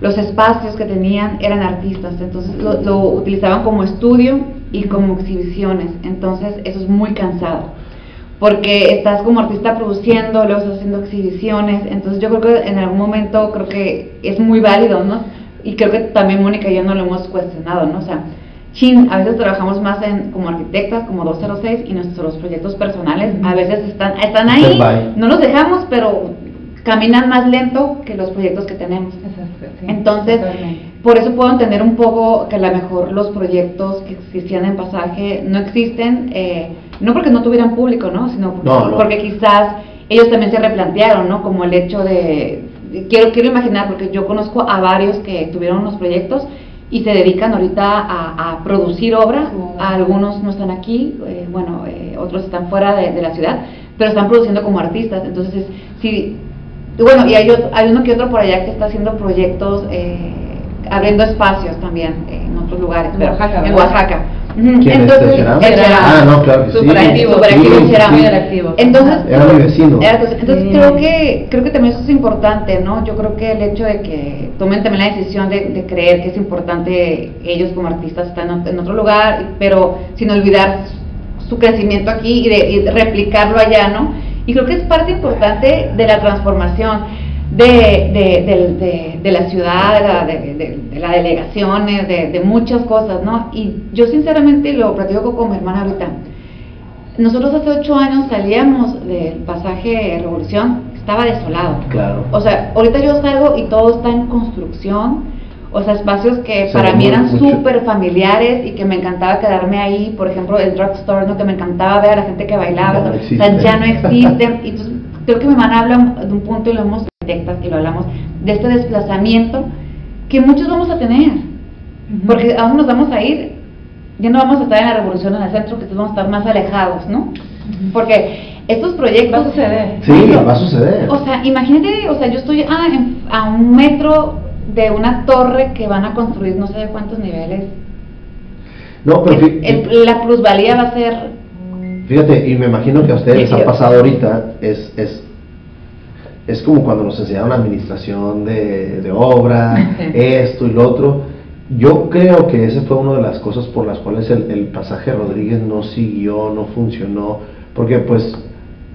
los espacios que tenían eran artistas, entonces lo, utilizaban como estudio y como exhibiciones, entonces eso es muy cansado, porque estás como artista produciendo, luego estás haciendo exhibiciones, entonces yo creo que en algún momento creo que es muy válido, ¿no? Y creo que también Mónica y yo no lo hemos cuestionado, ¿no? O sea, chin, a veces trabajamos más en, como arquitectas, como 206, y nuestros proyectos personales a veces están, están ahí, no los dejamos, pero caminan más lento que los proyectos que tenemos. Entonces, por eso puedo entender un poco que a lo mejor los proyectos que existían en pasaje no existen, eh, no porque no tuvieran público, ¿no? sino porque, porque quizás ellos también se replantearon, ¿no? Como el hecho de quiero, quiero imaginar, porque yo conozco a varios que tuvieron unos proyectos y se dedican ahorita a, producir obra. Algunos no están aquí, eh, bueno, eh, otros están fuera de, la ciudad, pero están produciendo como artistas. Entonces, sí, bueno, y hay, hay uno que otro por allá que está haciendo proyectos, eh, abriendo espacios también en otros lugares, en Oaxaca. En Oaxaca. Entonces, es Ah, no, claro que sí. Super activo, super activo, muy activo. Entonces, era mi vecino. entonces creo que creo que también eso es importante, ¿no? Yo creo que el hecho de que tomen también la decisión de, de creer que es importante ellos como artistas están en otro lugar, pero sin olvidar su crecimiento aquí y de, y replicarlo allá, ¿no? Y creo que es parte importante de la transformación de, de, de, la ciudad, de, las delegaciones, de, muchas cosas, ¿no? Y yo sinceramente lo platico con mi hermana ahorita. Nosotros hace ocho años salíamos del pasaje Revolución, estaba desolado. Claro. O sea, ahorita yo salgo y todo está en construcción. O sea, espacios que para mí eran súper familiares y que me encantaba quedarme ahí. Por ejemplo, el drugstore, ¿no? Que me encantaba ver a la gente que bailaba. o sea, ya no existen. Y entonces, creo que mi hermana habla de un punto y lo hemos y lo hablamos, de este desplazamiento que muchos vamos a tener, porque aún nos vamos a ir, ya no vamos a estar en la revolución en el centro, que vamos a estar más alejados, ¿no? Porque estos proyectos... Va a suceder. Sí, va a suceder. O sea, imagínate, o sea, yo estoy a, a un metro de una torre que van a construir no sé de cuántos niveles. No, pero la plusvalía va a ser... Fíjate, y me imagino que a ustedes les ha pasado ahorita, es, es es como cuando nos enseñaron administración de, de obra, esto y lo otro. Yo creo que esa fue una de las cosas por las cuales el, el, pasaje Rodríguez no siguió, no funcionó, porque pues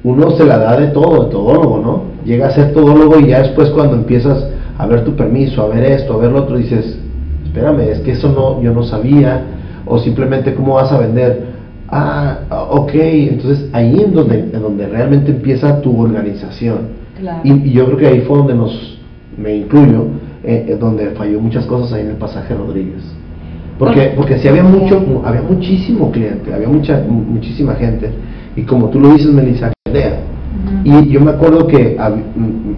uno se la da de todo, de todólogo, ¿no? Llega a ser todólogo y ya después cuando empiezas a ver tu permiso, a ver esto, a ver lo otro, dices, espérame, es que eso no, yo no sabía, o simplemente cómo vas a vender. Ah, ok, entonces ahí en donde, en donde realmente empieza tu organización y, yo creo que ahí fue donde nos, me incluyo, eh, eh, donde falló muchas cosas ahí en el pasaje Rodríguez. Porque, porque si había mucho, había muchísimo cliente, había mucha, muchísima gente. Y como tú lo dices, Melissa, idea. Y yo me acuerdo que a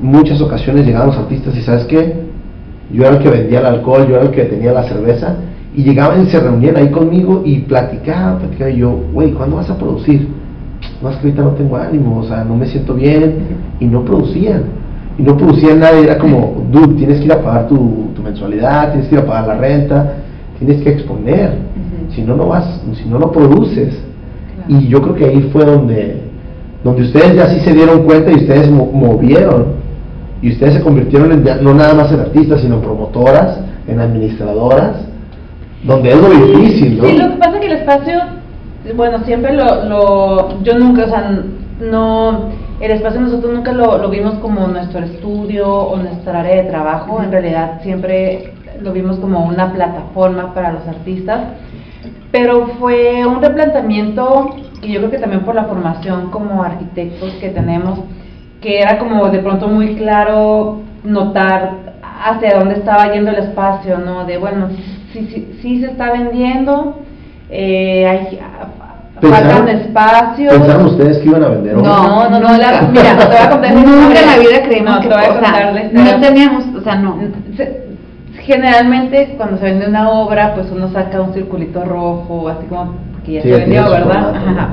muchas ocasiones llegaban los artistas y ¿sabes qué? Yo era el que vendía el alcohol, yo era el que tenía la cerveza. Y llegaban y se reunían ahí conmigo y platicaban, platicaban. Y yo, güey, ¿cuándo vas a producir? Más que ahorita no tengo ánimo, o sea, no me siento bien, y no producían. Y no producían nada, y era como, dude, tienes que ir a pagar tu, mensualidad, tienes que ir a pagar la renta, tienes que exponer, si no, no vas, si no, no produces. Y yo creo que ahí fue donde, donde ustedes ya sí se dieron cuenta y ustedes movieron. Y ustedes se convirtieron en, no nada más en artistas, sino en promotoras, en administradoras, donde es lo difícil, ¿no? Sí, lo que pasa es que el espacio bueno, siempre lo, lo, yo nunca, o sea, no, el espacio nosotros nunca lo, lo vimos como nuestro estudio o nuestra área de trabajo, en realidad siempre lo vimos como una plataforma para los artistas, pero fue un replanteamiento y yo creo que también por la formación como arquitectos que tenemos, que era como de pronto muy claro notar hacia dónde estaba yendo el espacio, ¿no? De bueno, si, si, si se está vendiendo, eh, hay, faltan espacios. ¿Pensaron ustedes que iban a vender No, no, no, no la, mira, te voy a contar. Nunca en la vida creímos que, no teníamos, o sea, no. Generalmente cuando se vende una obra, pues uno saca un circulito rojo, así como que ya se vendió, ¿verdad? Ajá.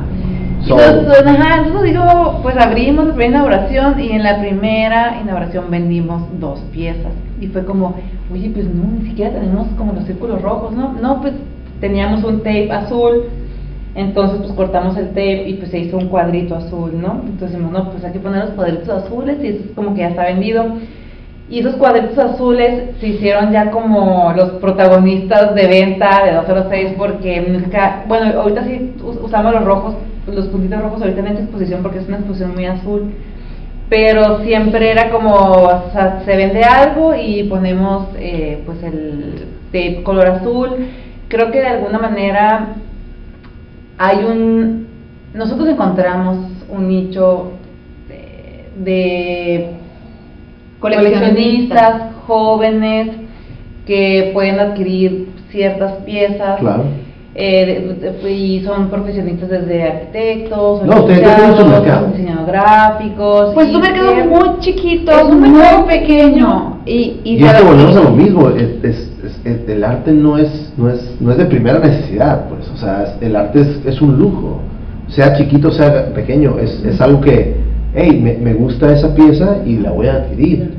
Entonces, ajá, entonces digo, pues abrimos la primera inauguración y en la primera inauguración vendimos dos piezas. Y fue como, oye, pues no, ni siquiera tenemos como los círculos rojos, ¿no? No, pues teníamos un tape azul, entonces pues cortamos el tape y pues se hizo un cuadrito azul, ¿no? Entonces dijimos, no, pues hay que poner los cuadritos azules y eso es como que ya está vendido. Y esos cuadritos azules se hicieron ya como los protagonistas de venta de 206 porque nunca, bueno, ahorita sí usamos los rojos, los puntitos rojos ahorita en esta exposición porque es una exposición muy azul, pero siempre era como, o sea, se vende algo y ponemos eh, pues el tape color azul creo que de alguna manera hay un, nosotros encontramos un nicho de, coleccionistas jóvenes que pueden adquirir ciertas piezas. eh, y son profesionistas desde arquitectos, no, diseñadores gráficos. Pues un mercado muy chiquito, es un muy pequeño. Y, y, es que volvemos a lo mismo, es, el arte no es, no, es, no es de primera necesidad, pues, o sea, el arte es, es un lujo, sea chiquito, sea pequeño, es, es algo que, hey, me, me gusta esa pieza y la voy a adquirir.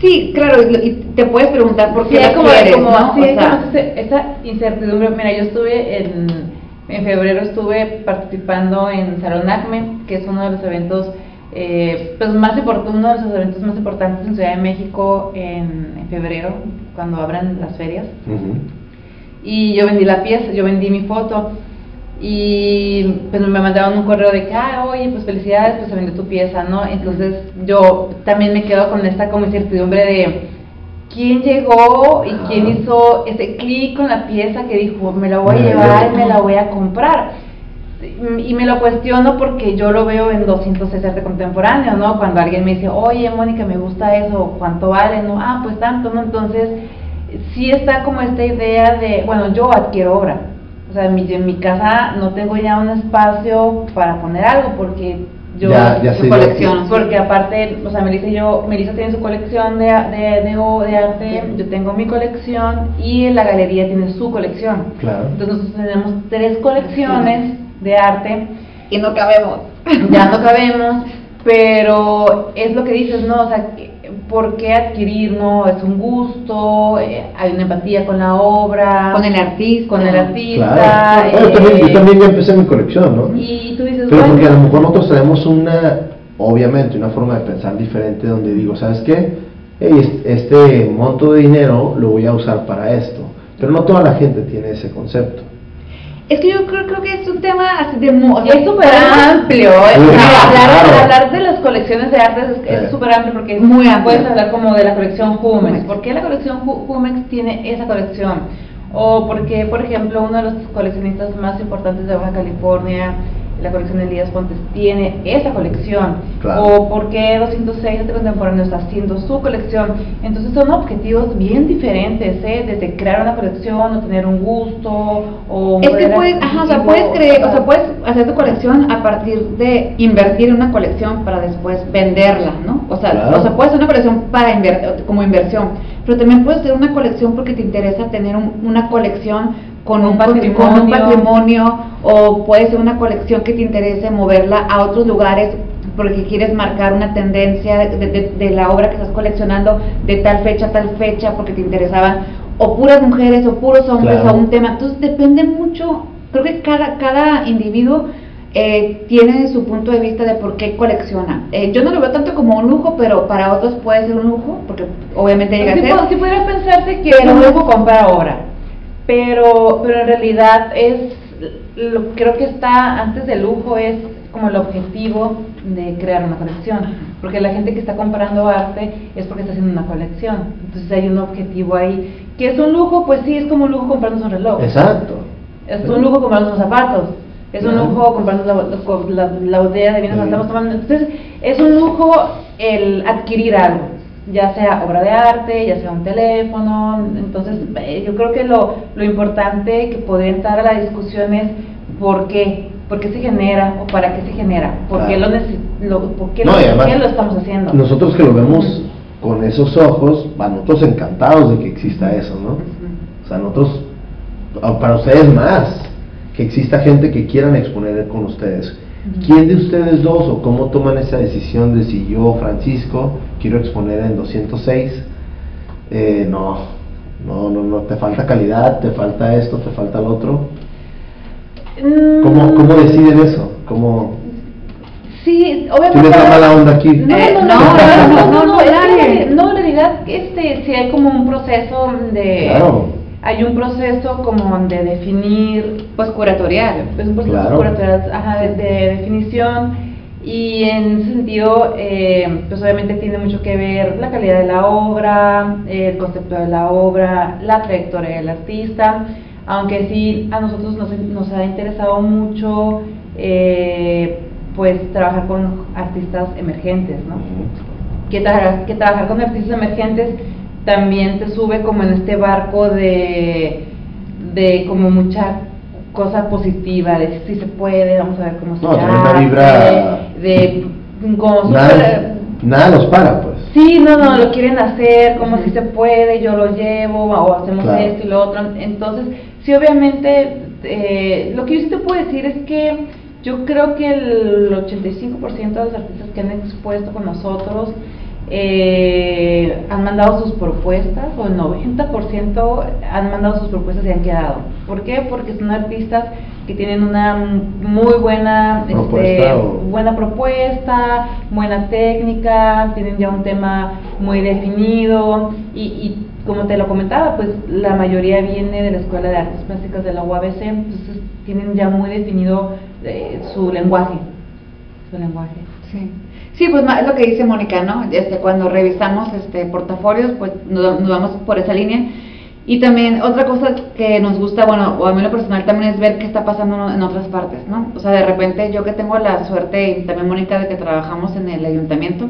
Sí, claro, y te puedes preguntar por qué sí, como, como, esa incertidumbre. Mira, yo estuve en, en febrero, estuve participando en Salón Acme, que es uno de los eventos eh, pues más uno de los eventos más importantes en Ciudad de México en, en febrero, cuando abran las ferias. Y yo vendí la pieza, yo vendí mi foto. Y pues me mandaron un correo de que, ah, oye, pues felicidades, pues se vendió tu pieza, ¿no? Entonces yo también me quedo con esta como incertidumbre de quién llegó y quién hizo ese clic con la pieza que dijo, me la voy a llevar y me la voy a comprar. Y me lo cuestiono porque yo lo veo en 200 arte contemporáneo, ¿no? Cuando alguien me dice, oye, Mónica, me gusta eso, ¿cuánto vale? No, ah, pues tanto, ¿no? Entonces, sí está como esta idea de, bueno, yo adquiero obra, o sea, en mi, en mi casa no tengo ya un espacio para poner algo porque yo ya, ya colección, porque aparte, o sea, Melissa yo, Melissa tiene su colección de, de, de, arte, yo tengo mi colección y la galería tiene su colección. Claro. Entonces nosotros tenemos tres colecciones de arte y no cabemos. Ya no cabemos, pero es lo que dices, ¿no? O sea, por qué adquirir, ¿no? Es un gusto, eh, hay una empatía con la obra. Con el artista. Con el artista. yo, también, yo también ya empecé mi colección, ¿no? Y tú dices, Pero porque a lo mejor nosotros tenemos una, obviamente, una forma de pensar diferente donde digo, ¿sabes qué? este monto de dinero lo voy a usar para esto. Pero no toda la gente tiene ese concepto. Es que yo creo, creo que es un tema así de... es súper amplio. hablar, hablar, de las colecciones de artes es súper amplio porque Muy puedes hablar como de la colección Jumex. ¿Por qué la colección Jumex tiene esa colección? O porque, por ejemplo, uno de los coleccionistas más importantes de Baja California la colección de Elías Pontes tiene esa colección, o por qué 206 Arte Contemporáneo está haciendo su colección. Entonces son objetivos bien diferentes, ¿eh? desde crear una colección o tener un gusto o es que puedes, ajá, o sea, puedes creer, o sea, puedes hacer tu colección a partir de invertir en una colección para después venderla, ¿no? O sea, o sea puedes hacer una colección para invertir como inversión, pero también puedes hacer una colección porque te interesa tener una colección con un, patrimonio. o puede ser una colección que te interese moverla a otros lugares porque quieres marcar una tendencia de, la obra que estás coleccionando de tal fecha a tal fecha porque te interesaban o puras mujeres o puros hombres o un tema. Entonces depende mucho, creo que cada, cada individuo eh, tiene su punto de vista de por qué colecciona. Eh, yo no lo veo tanto como un lujo, pero para otros puede ser un lujo, porque obviamente llega a ser. Si pudiera pensarse que es un lujo comprar obra, pero, pero en realidad es, lo, creo que está antes del lujo, es como el objetivo de crear una colección, porque la gente que está comprando arte es porque está haciendo una colección, entonces hay un objetivo ahí, que es un lujo, pues sí, es como un lujo comprarnos un reloj. Exacto. Es un lujo comprarnos unos zapatos, es un lujo comprarnos la, la, botella de vino que estamos tomando, entonces es un lujo el adquirir algo ya sea obra de arte, ya sea un teléfono. Entonces, eh, yo creo que lo, lo importante que podría entrar a la discusión es por qué, por qué se genera o para qué se genera, por qué, lo, lo, por qué, lo, estamos haciendo. Nosotros que lo vemos con esos ojos, bueno, nosotros encantados de que exista eso, ¿no? O sea, nosotros, para ustedes más, que exista gente que quieran exponer con ustedes. ¿Quién de ustedes dos o cómo toman esa decisión de si yo, Francisco, quiero exponer en 206? Eh, no, no, no, no, te falta calidad, te falta esto, te falta lo otro. ¿Cómo, mm. ¿Cómo deciden eso? ¿Cómo, Sí, obviamente. ¿Tienes la mala onda aquí? No, no, no, no, no, no, no, en realidad este, sí hay como un proceso de. Claro hay un proceso como de definir, pues curatorial, es un proceso curatorial ajá, de, definición. Y en ese sentido, eh, pues obviamente tiene mucho que ver la calidad de la obra, el concepto de la obra, la trayectoria del artista, aunque sí a nosotros nos, nos ha interesado mucho eh, pues trabajar con artistas emergentes, ¿no? Que, que trabajar con artistas emergentes también te sube como en este barco de, de como mucha cosa positiva, de si se puede, vamos a ver cómo se no, hace. Vibra... De, como nada, nada los para, pues. Sí, no, no, lo quieren hacer, como si se puede, yo lo llevo, o hacemos esto y lo otro. Entonces, sí, obviamente, eh, lo que yo sí te puedo decir es que yo creo que el 85% de los artistas que han expuesto con nosotros eh, han mandado sus propuestas, o el 90% han mandado sus propuestas y han quedado. ¿Por qué? Porque son artistas que tienen una muy buena este, propuesta, buena propuesta, buena técnica, tienen ya un tema muy definido y, y, como te lo comentaba, pues la mayoría viene de la Escuela de Artes Plásticas de la UABC, entonces tienen ya muy definido eh, su lenguaje, su lenguaje. Sí. Sí, pues es lo que dice Mónica, ¿no? Este, cuando revisamos este portafolios, pues nos, vamos por esa línea. Y también otra cosa que nos gusta, bueno, o a mí lo personal también es ver qué está pasando en otras partes, ¿no? O sea, de repente yo que tengo la suerte, y también Mónica, de que trabajamos en el ayuntamiento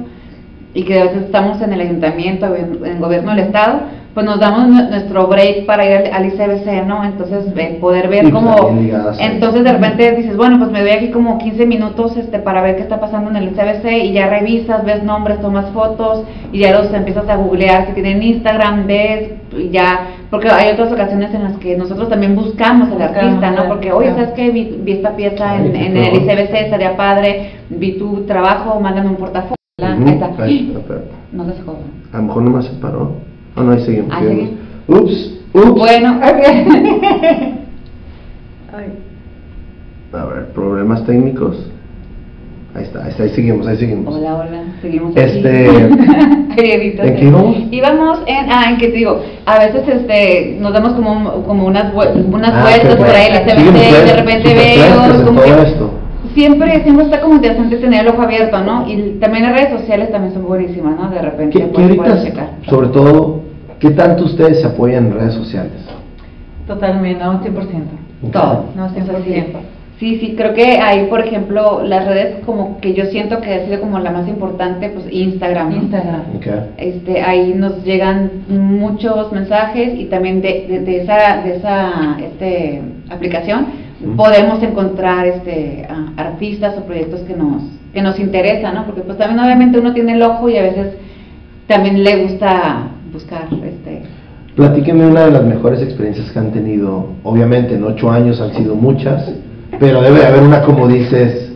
y que a veces estamos en el ayuntamiento, en, en gobierno del estado, pues nos damos nuestro break para ir al, ICBC, ¿no? Entonces, poder ver cómo... Entonces, de repente dices, bueno, pues me doy aquí como 15 minutos este, para ver qué está pasando en el ICBC y ya revisas, ves nombres, tomas fotos y ya los empiezas a googlear, si tienen Instagram, ves, y ya... Porque hay otras ocasiones en las que nosotros también buscamos al artista, ¿no? Porque, oye, ¿sabes qué? Vi, esta pieza en, en el ICBC, estaría padre, vi tu trabajo, mándame un portafolio. Ahí está. No se jodan. A lo mejor no me separó. Ah, no, ahí seguimos. Ahí Ups, ups. Bueno, A ver, problemas técnicos. Ahí está, ahí, está, ahí seguimos, ahí seguimos. Hola, hola, seguimos este, ¿En qué íbamos? Íbamos en, ah, en que te digo, a veces este, nos damos como, como unas, unas ah, vueltas por ahí, la CBC, de repente veo como esto siempre, siempre está como interesante tener el ojo abierto, ¿no? Y también las redes sociales también son buenísimas, ¿no? De repente ¿Qué, ahorita, checar. Sobre todo, ¿qué tanto ustedes se apoyan en redes sociales? Totalmente, no, 100%. Todo, no, 100%. Sí, sí, creo que ahí, por ejemplo, las redes como que yo siento que ha sido como la más importante, pues Instagram. Instagram. Este, ahí nos llegan muchos mensajes y también de, de, esa, de esa este, aplicación podemos encontrar este, artistas o proyectos que nos, que nos interesan, ¿no? Porque pues también obviamente uno tiene el ojo y a veces también le gusta buscar este Platíqueme una de las mejores experiencias que han tenido. Obviamente en ocho años han sido muchas, pero debe haber una como dices,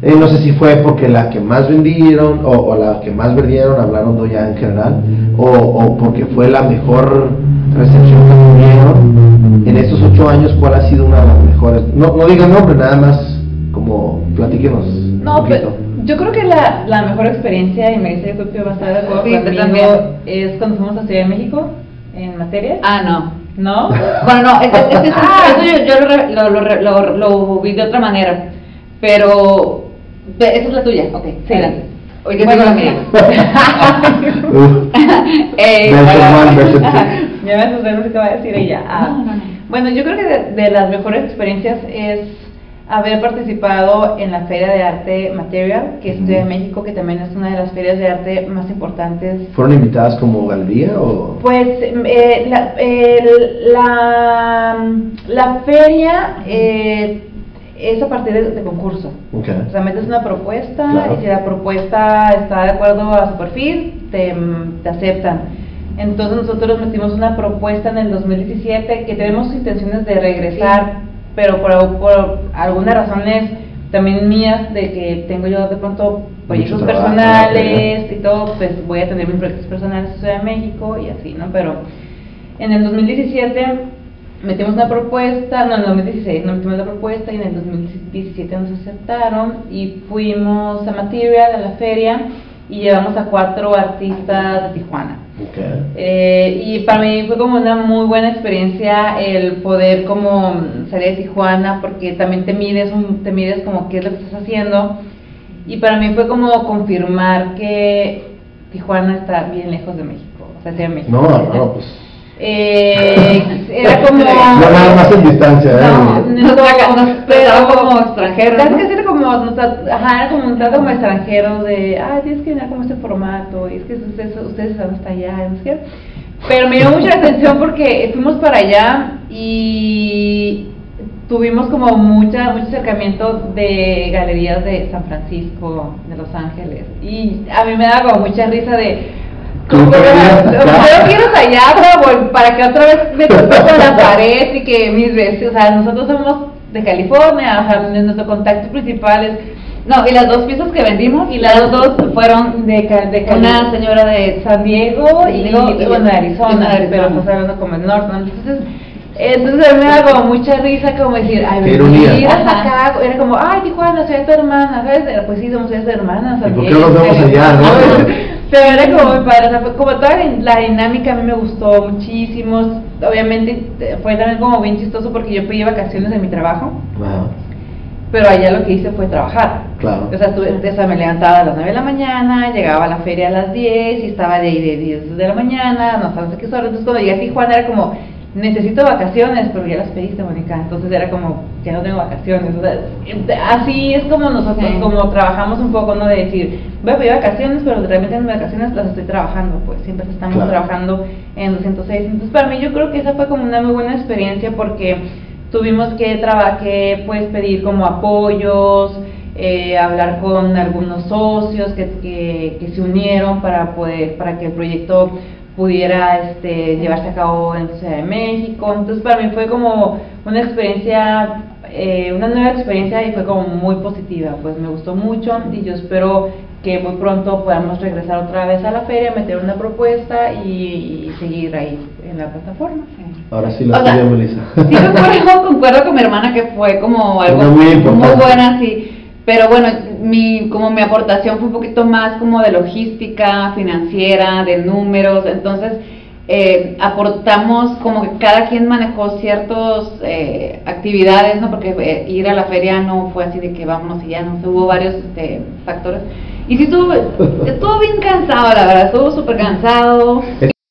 eh, no sé si fue porque la que más vendieron o, la que más vendieron, hablaron de ya en general, o, o, porque fue la mejor recepción que tuvieron. En estos ocho años, ¿cuál ha sido una de las mejores? No, no digan nombre, nada más como platíquenos. No, pero yo creo que la, la mejor experiencia, y me dice que va a estar de acuerdo conmigo, es cuando fuimos a Ciudad de México en materia. Ah, no. ¿No? Bueno, no, es, es, es, ah. eso yo, yo lo, lo, lo, lo, vi de otra manera. Pero esa es la tuya, ok, sí. adelante. Hoy que tengo la mía. eh, ya me asusté, no sé qué va a decir ella. Ah. Bueno, yo creo que de, de las mejores experiencias es haber participado en la Feria de Arte Material, que es de México, que también es una de las ferias de arte más importantes. ¿Fueron invitadas como galería o...? Pues eh, la, la, la, feria eh, es a partir de, concurso. O sea, metes una propuesta y si la propuesta está de acuerdo a su perfil, te, te aceptan. Entonces nosotros metimos una propuesta en el 2017 que tenemos intenciones de regresar pero por, por algunas razones también mías de que tengo yo de pronto proyectos personales y todo, pues voy a tener mis proyectos personales en Ciudad de México y así, ¿no? Pero en el 2017 metimos una propuesta, no, en el 2016 no metimos la propuesta y en el 2017 nos aceptaron y fuimos a Material, a la feria, y llevamos a cuatro artistas de Tijuana. Eh, y para mí fue como una muy buena experiencia el poder como salir de Tijuana porque también te mides, un, te mides como qué es lo que estás haciendo y para mí fue como confirmar que Tijuana está bien lejos de México, o sea, de México. No, no, pues eh, era como. No, nada más en distancia, ¿eh? No, no, no como extranjero. Casi que era como, ajá, era como un trato como extranjero de, ah, tienes que llenar como este formato, y es que ustedes, ustedes están hasta allá, no sé Pero me dio mucha atención porque fuimos para allá y tuvimos como mucha, mucho acercamiento de galerías de San Francisco, de Los Ángeles. Y a mí me da como mucha risa de... Como, yo quiero allá para, para que otra vez me toque con la pared y que mis veces, o sea, nosotros somos de California, o sea, nuestro contacto principal es no, y las dos piezas que vendimos, y las dos fueron de, de una señora de San Diego y, y, bueno, de Arizona, pero estás hablando como el norte, Entonces, entonces a mí me da como mucha risa como decir, ay, hasta acá, era como, ay, Tijuana, soy tu hermana, ¿sabes? Pues sí, somos esas hermanas. ¿Y por qué nos vemos allá, no? Pero era como muy padre, o sea, como toda la dinámica a mí me gustó muchísimo, obviamente fue también como bien chistoso porque yo pedí vacaciones de mi trabajo. Wow pero allá lo que hice fue trabajar. Claro. O sea, estuve, me levantaba a las 9 de la mañana, llegaba a la feria a las 10 y estaba de ahí de 10 de la mañana, no sabes qué hora. Entonces, cuando llegué a Tijuana era como, necesito vacaciones, pero ya las pediste, Mónica. Entonces era como, ya no tengo vacaciones. O sea, así es como nosotros, como trabajamos un poco, ¿no? De decir, voy a pedir vacaciones, pero realmente en vacaciones las estoy trabajando, pues siempre estamos trabajando en 206. Entonces, para mí yo creo que esa fue como una muy buena experiencia porque tuvimos que, trabajar, pues, pedir como apoyos, eh, hablar con algunos socios que, que, se unieron para, poder, para que el proyecto pudiera este, llevarse a cabo en la Ciudad de México. Entonces para mí fue como una experiencia, eh, una nueva experiencia y fue como muy positiva, pues me gustó mucho y yo espero que muy pronto podamos regresar otra vez a la feria, meter una propuesta y, seguir ahí en la plataforma. Ahora sí lo estoy Melissa. Sí, concuerdo, concuerdo con mi hermana que fue como algo muy, muy buena, sí. Pero bueno, mi, como mi aportación fue un poquito más como de logística financiera, de números, entonces eh, aportamos como que cada quien manejó ciertas eh, actividades, ¿no? Porque eh, ir a la feria no fue así de que vámonos y ya, no, hubo varios este, factores. Y sí estuvo, estuvo bien cansado, la verdad, estuvo súper cansado.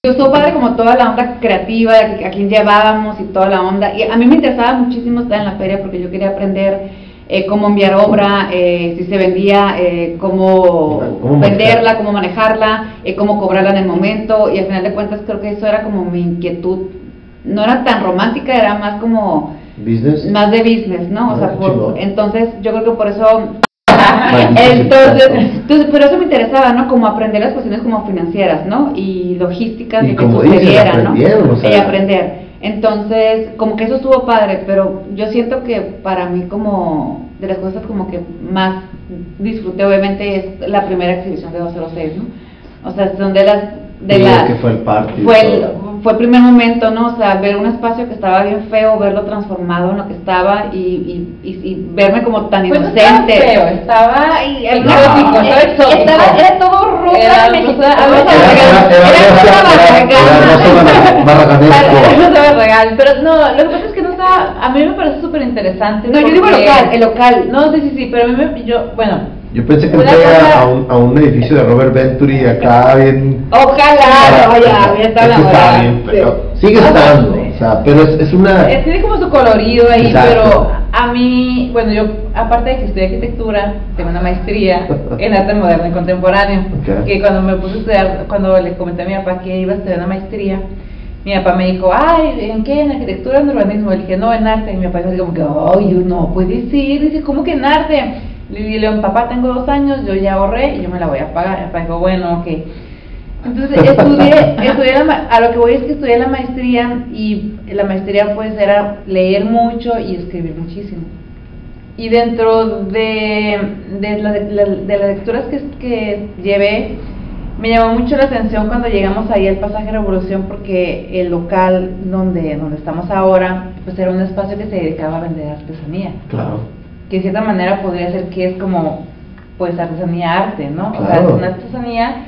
Estuvo padre como toda la onda creativa, a quien llevábamos y toda la onda. Y a mí me interesaba muchísimo estar en la feria porque yo quería aprender eh, cómo enviar obra, eh, si se vendía, eh, cómo, venderla, cómo manejarla, cómo cobrarla en el momento. Y al final de cuentas creo que eso era como mi inquietud. No era tan romántica, era más como... Business. Más de business, ¿no? O sea, ah, entonces yo creo que por eso entonces, entonces, por eso me interesaba, ¿no? Como aprender las cuestiones como financieras, ¿no? Y logísticas y que sucediera, ¿no? Y aprender. Entonces, como que eso estuvo padre, pero yo siento que para mí como de las cosas como que más disfruté obviamente es la primera exhibición de 206, ¿no? O sea, son de las de la que fue el party fue el, fue el primer momento, ¿no? O sea, ver un espacio que estaba bien feo, verlo transformado en lo que estaba y, y, y, verme como tan pues inocente. estaba feo, estaba y el exótico, exótico. Estaba, era todo rojo era, mexicano. Era pero no, lo que pasa es que no estaba, a mí me parece súper interesante. No, yo digo local, el local. No, sí, sí, sí, pero a mí me, yo, bueno, yo pensé que entré a, un, a un edificio de Robert Venturi acá bien. Ojalá, no, ya, bien está la bien, pero sigue estando. O sea, pero es, es una. Tiene como su colorido ahí, pero a mí, bueno, yo, aparte de que estudié arquitectura, tengo una maestría en arte moderno y contemporáneo. Que cuando me puse a estudiar, cuando le comenté a mi papá que iba a estudiar una maestría, mi papá me dijo, ay, ¿en qué? ¿En arquitectura, en urbanismo? Le dije, no, en arte. Y mi papá dijo, como que, ay, yo no puede ser. Dice, ¿cómo que en arte? Le dije, papá, tengo dos años, yo ya ahorré y yo me la voy a pagar. Mi papá dijo, bueno, ok. Entonces estudié, estudié a lo que voy es que estudié la maestría y la maestría pues era leer mucho y escribir muchísimo. Y dentro de, de, de las lecturas que, que llevé, me llamó mucho la atención cuando llegamos ahí al pasaje Revolución porque el local donde, donde estamos ahora, pues era un espacio que se dedicaba a vender artesanía. Claro que de cierta manera podría ser que es como, pues, artesanía arte, ¿no? O sea, es una artesanía.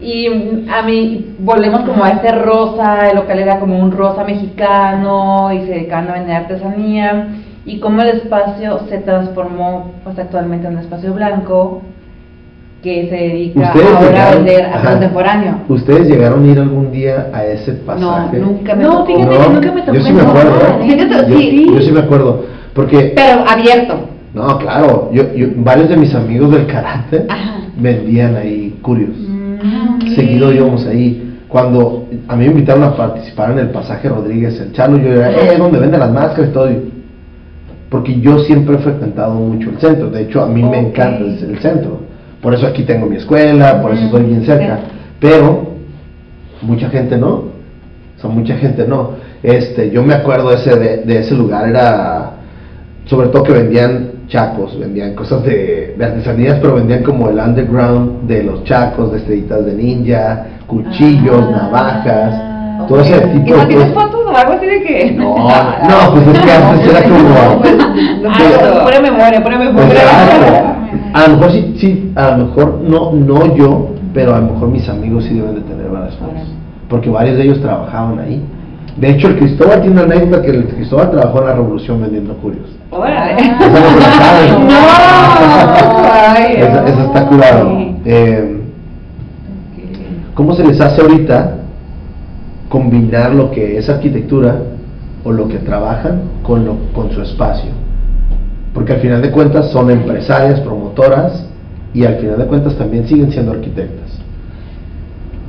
Y a mí volvemos como a este rosa, el local era como un rosa mexicano y se dedicaban a vender artesanía y cómo el espacio se transformó pues actualmente en un espacio blanco que se dedica ahora a vender a contemporáneo. ¿Ustedes llegaron a ir algún día a ese pasaje? No, nunca me No, fíjate que nunca me tocó. Yo sí me acuerdo. ¿eh? yo sí me acuerdo. Porque... Pero abierto. No, claro, yo, yo, varios de mis amigos del karate vendían ahí curios. Mm, Seguido íbamos ahí. Cuando a mí me invitaron a participar en el pasaje Rodríguez, el Chalo, yo era, eh, donde venden las máscaras y todo. porque yo siempre he frecuentado mucho el centro, de hecho a mí me encanta el, centro, por eso aquí tengo mi escuela, por eso estoy bien cerca, pero mucha gente no, o sea, mucha gente no. Este, yo me acuerdo ese de, ese lugar, era sobre todo que vendían chacos, vendían cosas de, de, artesanías, pero vendían como el underground de los chacos, de estrellitas de ninja, cuchillos, ah, navajas, todo ese tipo de tienes fotos o algo así de que? No, no, pues es que antes era como... pura memoria, pura memoria. A lo mejor sí, sí, a lo mejor no, no yo, pero a lo mejor mis amigos sí deben de tener varias fotos, porque varios de ellos trabajaban ahí. De hecho, el Cristóbal tiene una anécdota que el Cristóbal trabajó en la Revolución vendiendo curios. ¡Órale! Esa no está curado. Eh, ¿Cómo se les hace ahorita combinar lo que es arquitectura o lo que trabajan con, lo, con su espacio? Porque al final de cuentas son empresarias, promotoras y al final de cuentas también siguen siendo arquitectas.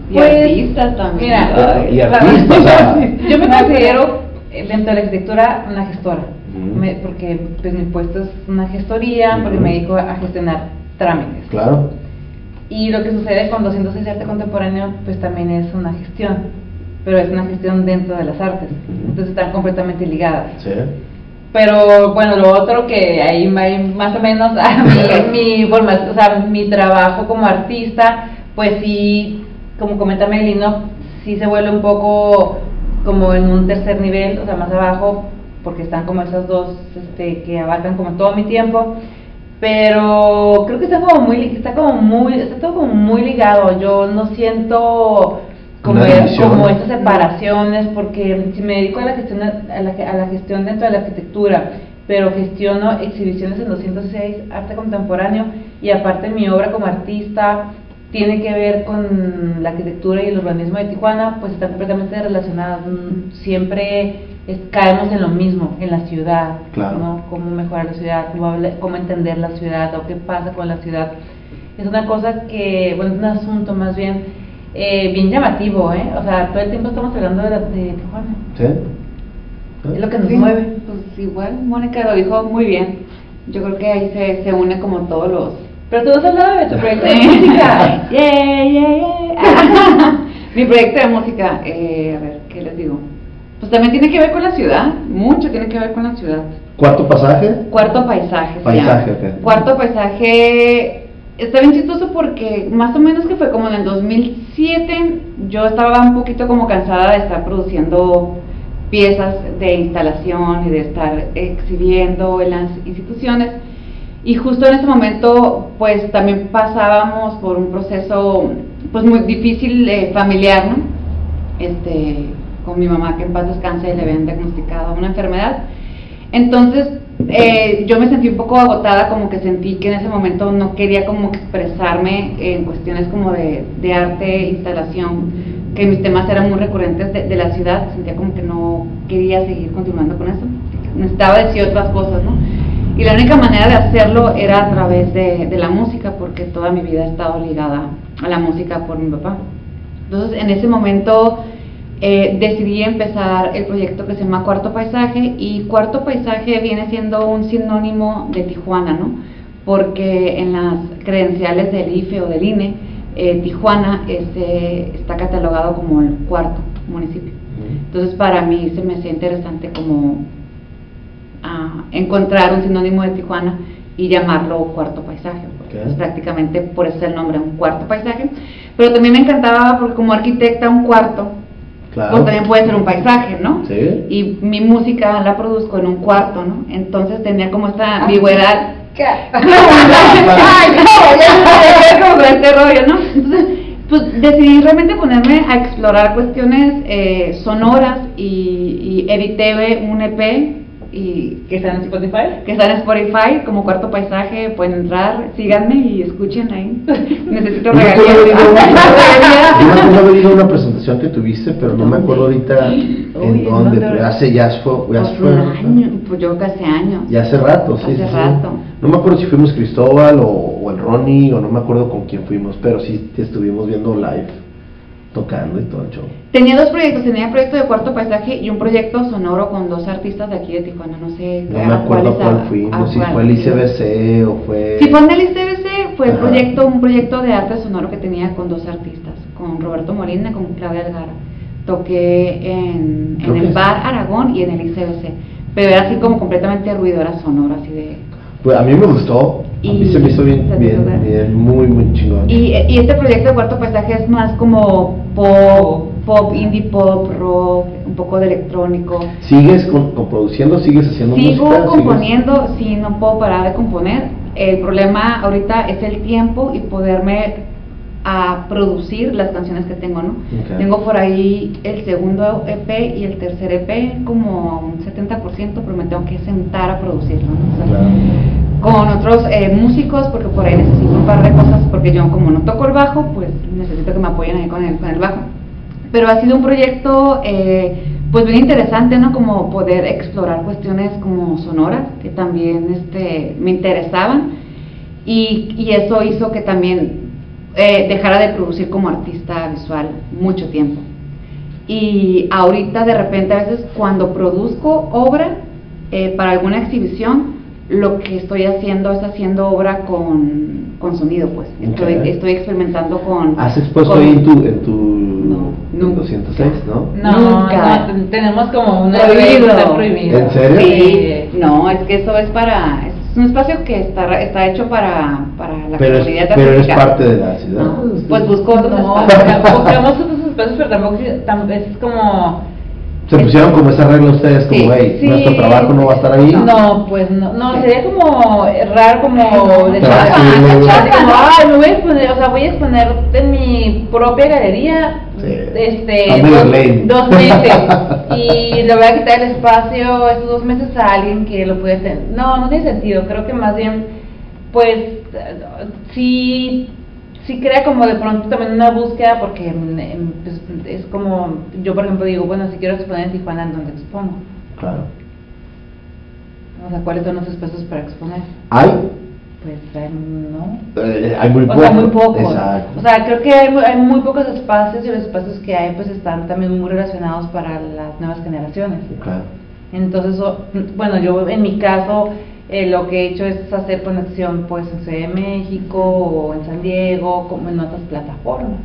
Y pues, artistas también. Mira, y artistas, yo me considero dentro de la arquitectura una gestora, porque pues, mi puesto es una gestoría, porque me dedico a gestionar trámites. Claro. Y lo que sucede con 206 arte contemporáneo, pues también es una gestión, pero es una gestión dentro de las artes, entonces están completamente ligadas. Sí. Pero bueno, lo otro que ahí más o menos a mi, mi, o sea, mi trabajo como artista, pues sí como comenta Melino, sí se vuelve un poco como en un tercer nivel, o sea, más abajo, porque están como esas dos este, que abarcan como todo mi tiempo, pero creo que está como muy, está como muy, está todo como muy ligado, yo no siento como, como estas separaciones, porque si me dedico a la, gestión, a, la, a la gestión dentro de la arquitectura, pero gestiono exhibiciones en 206, arte contemporáneo, y aparte mi obra como artista, tiene que ver con la arquitectura y el urbanismo de Tijuana, pues están completamente relacionadas. Mm, siempre caemos en lo mismo, en la ciudad, ¿no? Cómo mejorar la ciudad, cómo, entender la ciudad o qué pasa con la ciudad. Es una cosa que, bueno, es un asunto más bien eh, bien llamativo, ¿eh? O sea, todo el tiempo estamos hablando de, de Tijuana. ¿Sí? Es lo que nos mueve. Pues igual, Mónica lo dijo muy bien. Yo creo que ahí se, se une como todos los pero tú has hablado de tu proyecto de música. yeah, yeah, yeah. Mi proyecto de música, eh, a ver, ¿qué les digo? Pues también tiene que ver con la ciudad, mucho tiene que ver con la ciudad. ¿Cuarto pasaje? Cuarto paisaje. Paisaje, ok. Cuarto paisaje está bien chistoso porque más o menos que fue como en el 2007, yo estaba un poquito como cansada de estar produciendo piezas de instalación y de estar exhibiendo en las instituciones. Y justo en ese momento, pues también pasábamos por un proceso, pues muy difícil eh, familiar, ¿no? Este, con mi mamá que en paz descanse le habían diagnosticado una enfermedad. Entonces, eh, yo me sentí un poco agotada, como que sentí que en ese momento no quería como expresarme en cuestiones como de, de arte, instalación, que mis temas eran muy recurrentes de, de, la ciudad, sentía como que no quería seguir continuando con eso, necesitaba decir otras cosas, ¿no? Y la única manera de hacerlo era a través de, la música, porque toda mi vida he estado ligada a la música por mi papá. Entonces, en ese momento eh, decidí empezar el proyecto que se llama Cuarto Paisaje, y Cuarto Paisaje viene siendo un sinónimo de Tijuana, ¿no? Porque en las credenciales del IFE o del INE, eh, Tijuana eh, está catalogado como el cuarto municipio. Entonces, para mí se me hacía interesante como a encontrar un sinónimo de Tijuana y llamarlo cuarto paisaje. Es prácticamente por eso el nombre, un cuarto paisaje. Pero también me encantaba porque como arquitecta un cuarto, claro. pues también puede ser un paisaje, ¿no? ¿Sí? Y mi música la produzco en un cuarto, ¿no? Entonces tenía como esta ambigüedad. Ay, no, este rollo, ¿no? Entonces, pues decidí realmente ponerme a explorar cuestiones eh, sonoras y, y edité un EP y que están en Spotify. Que están en Spotify como cuarto paisaje pueden entrar síganme y escuchen ahí. Necesito regalías. yo me acuerdo haber una presentación que tuviste pero no me acuerdo ahorita en dónde pero hace ya fue, ya fue. año, pues yo casi años. Ya hace rato sí, hace rato. no me acuerdo si fuimos Cristóbal o, o, el Ronnie o no me acuerdo con quién fuimos pero sí te estuvimos viendo live tocando y todo el show. Tenía dos proyectos, tenía el proyecto de Cuarto Paisaje y un proyecto sonoro con dos artistas de aquí de Tijuana, no sé No me acuerdo cuál, fui, no sé si fue el ICBC o fue... Si fue en el ICBC, fue el proyecto, un proyecto de arte sonoro que tenía con dos artistas, con Roberto Molina, con Claudia Algara. Toqué en, en el Bar Aragón y en el ICBC, pero era así como completamente ruidora sonora, así de... Pues a mí me gustó, a mí se me hizo bien, bien, bien, muy, muy chingón. Y, y este proyecto de Cuarto Paisaje es más como pop, pop, indie pop, rock, un poco de electrónico. ¿Sigues con, produciendo? ¿Sigues haciendo Sigo música? Sigo componiendo, sí, no puedo parar de componer. El problema ahorita es el tiempo y poderme a producir las canciones que tengo, ¿no? Tengo por ahí el segundo EP y el tercer EP como un 70%, pero me tengo que sentar a producirlo, ¿no? Con otros eh, músicos, porque por ahí necesito un par de cosas, porque yo como no toco el bajo, pues necesito que me apoyen ahí con el, con el bajo. Pero ha sido un proyecto eh, pues bien interesante, ¿no? Como poder explorar cuestiones como sonoras, que también este, me interesaban, y, y eso hizo que también eh, dejara de producir como artista visual mucho tiempo. Y ahorita de repente a veces cuando produzco obra eh, para alguna exhibición, lo que estoy haciendo es haciendo obra con, con sonido, pues. Estoy, estoy experimentando con... ¿Has expuesto ahí en tu, en tu 206, no? No, nunca. tenemos como un prohibido. prohibido. ¿En serio? Sí, no, es que eso es para, es un espacio que está, está hecho para, para la pero comunidad es, Pero eres parte de la ciudad. pues busco otros no, espacios. Buscamos otros espacios, pero tampoco es como se pusieron como esa regla ustedes, como, hey, nuestro trabajo no va a estar ahí. No, pues no, no sería como raro, como de como, ay, me voy a exponer, o sea, voy a exponer en mi propia galería, este, dos, dos, meses, y le voy a quitar el espacio esos dos meses a alguien que lo puede tener. No, no tiene sentido, creo que más bien, pues, sí sí crea como de pronto también una búsqueda porque pues, es como, yo por ejemplo digo, bueno, si quiero exponer en Tijuana, ¿en dónde expongo? Claro. O sea, ¿cuáles son los espacios para exponer? ¿Hay? Pues no. Eh, hay muy pocos. O sea, muy pocos. O sea, creo que hay, hay muy pocos espacios y los espacios que hay pues están también muy relacionados para las nuevas generaciones. Claro. Entonces, bueno, yo en mi caso eh, lo que he hecho es hacer conexión pues en Ciudad de México o en San Diego, como en otras plataformas,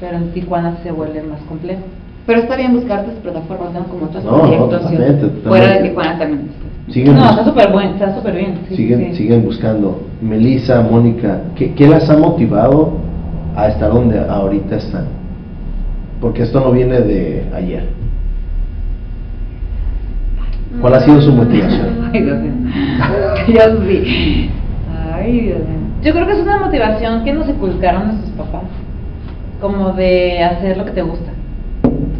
pero en Tijuana se vuelve más complejo. Pero está bien buscar otras plataformas, ¿no? Como otros proyectos. fuera de Tijuana también. Siguen no, está súper está súper bien. siguen, siguen buscando. Melissa, Mónica, ¿qué, ¿qué las ha motivado a estar donde ahorita están? Porque esto no viene de ayer. ¿Cuál ha sido su motivación? Ay, Dios mío. Dios mío. Ay, Dios mío. Yo creo que es una motivación que nos inculcaron nuestros papás, como de hacer lo que te gusta.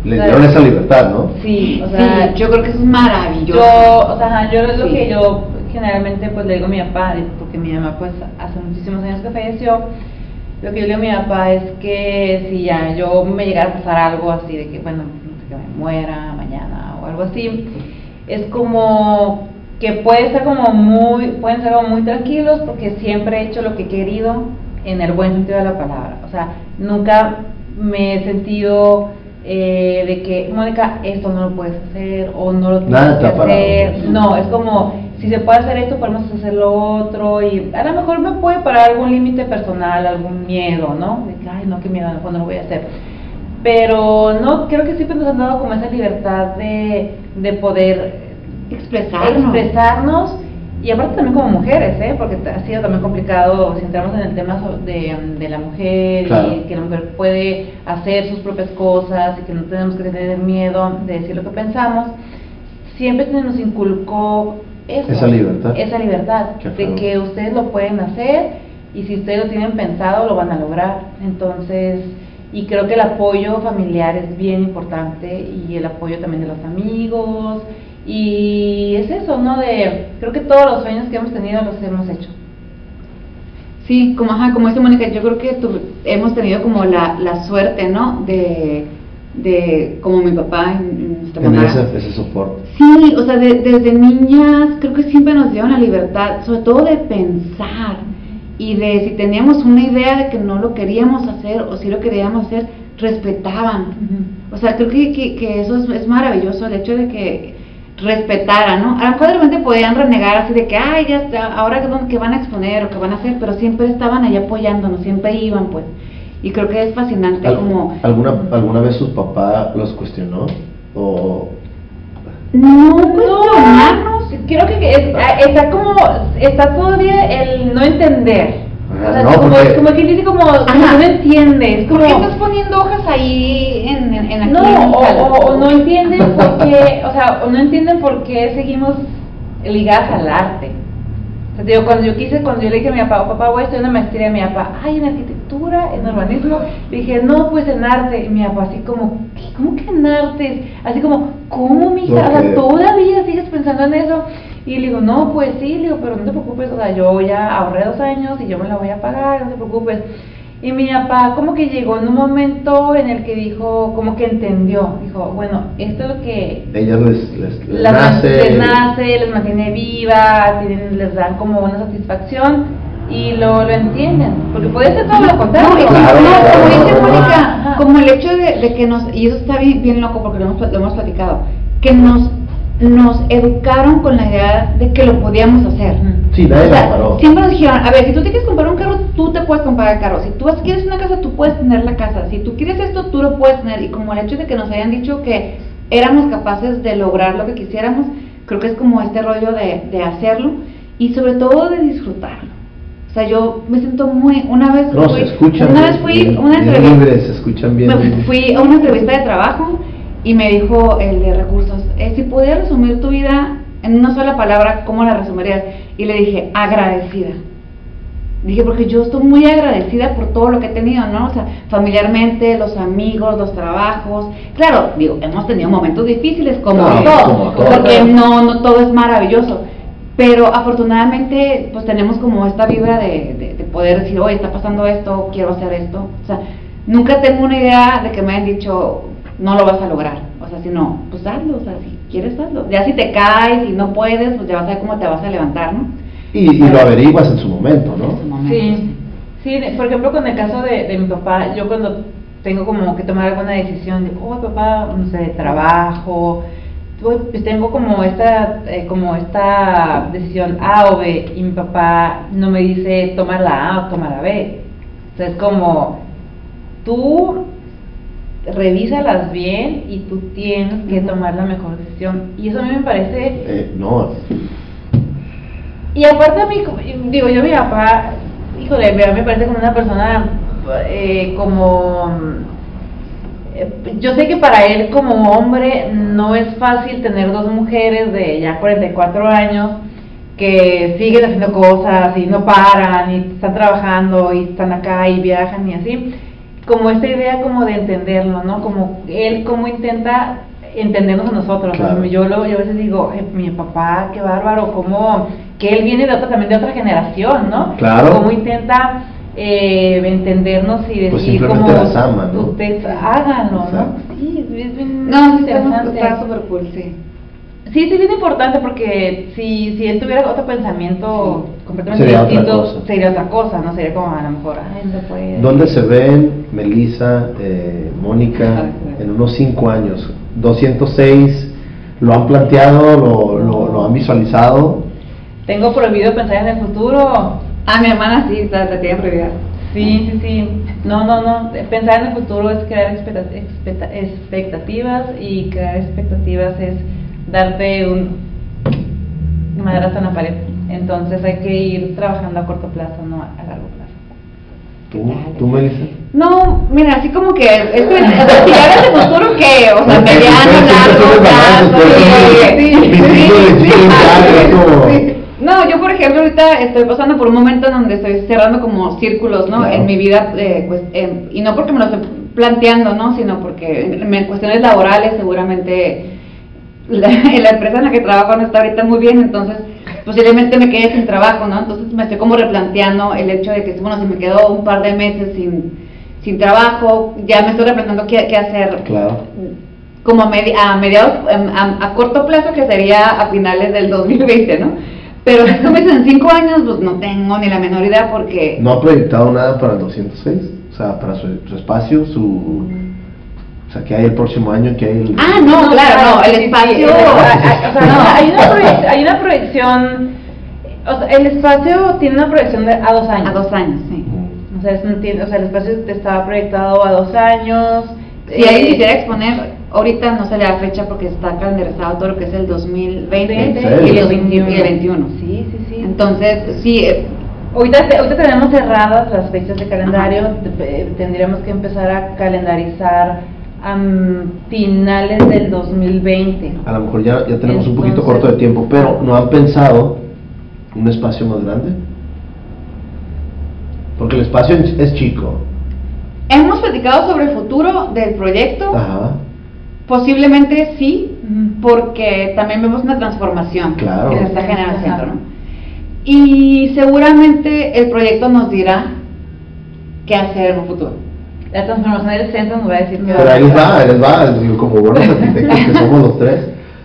Les dieron esa libertad, ¿no? Sí, o sea, yo creo que es maravilloso. Yo, o sea, yo es lo que yo generalmente pues le digo a mi papá, porque mi mamá pues hace muchísimos años que falleció, lo que yo le digo a mi papá es que si ya yo me llegara a pasar algo así de que, bueno, no sé, que me muera mañana o algo así, es como que puede ser como muy, pueden ser como muy tranquilos porque siempre he hecho lo que he querido en el buen sentido de la palabra. O sea, nunca me he sentido eh, de que, Mónica, esto no lo puedes hacer o no lo tienes que hacer. No, es como, si se puede hacer esto, podemos hacer lo otro y a lo mejor me puede parar algún límite personal, algún miedo, ¿no? De que, ay, no, qué miedo, no, no lo voy a hacer pero no, creo que siempre nos han dado como esa libertad de, de poder expresarnos. expresarnos y aparte también como mujeres, ¿eh? porque ha sido también complicado si entramos en el tema de, de la mujer y que la mujer puede hacer sus propias cosas y que no tenemos que tener miedo de decir lo que pensamos. Siempre se nos inculcó eso, esa libertad, esa libertad de que ustedes lo pueden hacer y si ustedes lo tienen pensado lo van a lograr. Entonces, y creo que el apoyo familiar es bien importante y el apoyo también de los amigos y es eso, ¿no? De, creo que todos los sueños que hemos tenido los hemos hecho. Sí, como, ajá, como dice Mónica, yo creo que hemos tenido como la, la suerte, ¿no? De, de, como mi papá, nuestra mamá. Ese, ese soporte. Sí, o sea, desde niñas creo que siempre nos dieron la libertad, sobre todo de pensar y de si teníamos una idea de que no lo queríamos hacer o si lo queríamos hacer, respetaban. O sea, creo que, que, eso es, es, maravilloso, el hecho de que respetaran, ¿no? A lo mejor de repente podían renegar así de que, ay, ya está, ahora que van a exponer o que van a hacer, pero siempre estaban ahí apoyándonos, siempre iban, pues. Y creo que es fascinante como... ¿Alguna, ¿Alguna vez su papá los cuestionó? ¿O no cuestionarnos. Creo que ah, está como, está todavía el no entender. o sea, como, como que dice como, no entiendes. Como, ¿Por qué estás poniendo hojas ahí en, en, aquí No, o, no entienden por qué, o sea, o no entienden por qué seguimos ligadas al arte. O sea, digo, cuando yo quise, cuando yo le dije a mi papá, papá, voy a estudiar una maestría, mi papá, ay, en arquitectura, en urbanismo, le dije, no, pues en arte, y mi papá así como, ¿cómo que en arte? Así como, ¿cómo, mija? O sea, todavía sigues pensando en eso. Y le digo, no, pues sí, le digo, pero no te preocupes, o sea, yo ya ahorré dos años y yo me la voy a pagar, no te preocupes. Y mi papá como que llegó en un momento en el que dijo, como que entendió, dijo, bueno, esto es lo que... Ellas les, les, les nace. Les nace, les mantiene viva, tienen, les dan como una satisfacción y lo, lo entienden, porque puede ser todo lo contrario. No, como dice Mónica, como el hecho de, de, que nos, y eso está bien, bien loco porque lo hemos, lo hemos platicado, que nos nos educaron con la idea de que lo podíamos hacer. Sí, nadie o Siempre nos dijeron, a ver, si tú te quieres comprar un carro, tú te puedes comprar el carro. Si tú quieres una casa, tú puedes tener la casa. Si tú quieres esto, tú lo puedes tener. Y como el hecho de que nos hayan dicho que éramos capaces de lograr lo que quisiéramos, creo que es como este rollo de, de hacerlo y sobre todo de disfrutarlo. O sea, yo me siento muy, una vez no, fui, se una vez fui una entrevista, se escuchan bien. Fui a una entrevista de trabajo y me dijo el de recursos, eh, si pudieras resumir tu vida en una sola palabra, ¿cómo la resumirías? Y le dije, agradecida. Dije, porque yo estoy muy agradecida por todo lo que he tenido, ¿no? O sea, familiarmente, los amigos, los trabajos. Claro, digo, hemos tenido momentos difíciles como todo, porque no, no todo es maravilloso. Pero afortunadamente, pues tenemos como esta vibra de, de poder decir, oye, está pasando esto, quiero hacer esto. O sea, nunca tengo una idea de que me hayan dicho, no lo vas a lograr. O sea, si no, pues hazlo, o sea, si quieres hazlo. Ya si te caes y no puedes, pues ya vas a ver cómo te vas a levantar, ¿no? Y, lo averiguas en su momento, ¿no? En su momento, sí. sí. por ejemplo, con el caso de, de mi papá, yo cuando tengo como que tomar alguna decisión de, oh, papá, no sé, de trabajo, pues tengo como esta, eh, como esta decisión A o B, y mi papá no me dice tomar la A o tomar la B. O sea, es como, tú revísalas bien y tú tienes que tomar la mejor decisión. Y eso a mí me parece... Eh, no. Y aparte a mí, digo, yo mi papá, híjole, me parece como una persona eh, como... Eh, yo sé que para él como hombre no es fácil tener dos mujeres de ya 44 años que siguen haciendo cosas y no paran y están trabajando y están acá y viajan y así como esta idea como de entenderlo, ¿no? Como él cómo intenta entendernos a nosotros. Yo, lo, yo a veces digo, mi papá, qué bárbaro, como que él viene de otra, también de otra generación, ¿no? Claro. Cómo intenta eh, entendernos y pues decir pues como las ama, ¿no? ustedes háganlo, ¿no? Sí, es bien no, interesante. Está súper cool, sí. Sí, sí, bien importante porque si, si él tuviera otro pensamiento completamente distinto, sería otra cosa, ¿no? Sería como a lo mejor, ay, no puede. ¿Dónde se ven Melissa, eh, Mónica, en unos cinco años? 206, ¿lo han planteado, lo, lo, lo, han visualizado? Tengo prohibido pensar en el futuro. Ah, mi hermana sí, la, la tiene prohibida. Sí, sí, sí. No, no, no. Pensar en el futuro es crear expectativas y crear expectativas es darte un madrazo en la pared. Entonces hay que ir trabajando a corto plazo, no a largo plazo. ¿Tú, ¿Tú Melissa? No, mira, así como que es que ya el futuro que, o sea, mediano, largo plazo. No, yo por ejemplo ahorita estoy pasando por un momento en donde estoy cerrando como círculos, ¿no? En mi vida, eh, pues, y no porque me lo estoy planteando, ¿no? Sino porque en cuestiones laborales seguramente la, la, empresa en la que trabajo no está ahorita muy bien, entonces posiblemente me quede sin trabajo, ¿no? Entonces me estoy como replanteando el hecho de que, bueno, si me quedo un par de meses sin, sin trabajo, ya me estoy replanteando qué, qué hacer. Claro. Como a, a mediados, em, a, a, corto plazo, que sería a finales del 2020, ¿no? Pero esto me en cinco años, pues no tengo ni la menor idea porque... ¿No ha proyectado nada para el 206? sea, para su, su espacio, su... O sea, que hay el próximo año, que hay el... Ah, no, claro, no, el espacio... o sea, no, hay, una proyección, hay una proyección... O sea, el espacio tiene una proyección de a dos años. A dos años, sí. O sea, es o sea, el espacio estaba proyectado a dos años. Si alguien eh, quisiera exponer, ahorita no se le da fecha porque está calendarizado todo lo que es el 2020 ¿En y el 21. y el 21. Sí, sí, sí. Entonces, sí, eh, Ahorita, ahorita tenemos cerradas las fechas de calendario, eh, tendríamos que empezar a calendarizar a finales del 2020. A lo mejor ya, ya tenemos un poquito corto de tiempo, pero ¿no han pensado un espacio más grande? Porque el espacio es chico. hemos platicado sobre el futuro del proyecto. Ajá, Posiblemente sí, porque también vemos una transformación Claro. en esta generación. Ajá. ¿no? Y seguramente el proyecto nos dirá qué hacer en un futuro. La transformación del centro nos va a decir que pero ahí les va, ahí les va, digo, como buenos arquitectos que somos los tres.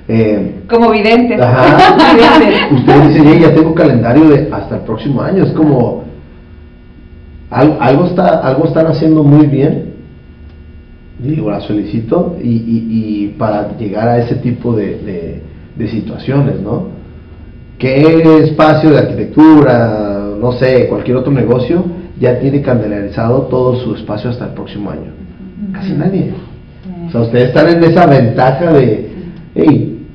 eh, Como videntes. Ajá. Videntes. Ustedes dicen, "Oye, ya tengo calendario de hasta el próximo año. Es como algo, algo está, algo están haciendo muy bien. Digo, las felicito y, y, y para llegar a ese tipo de, de, de situaciones, ¿no? ¿Qué espacio de arquitectura, no sé, cualquier otro negocio ya tiene calendarizado todo su espacio hasta el próximo año? Casi nadie. O sea, ustedes están en esa ventaja de, hey,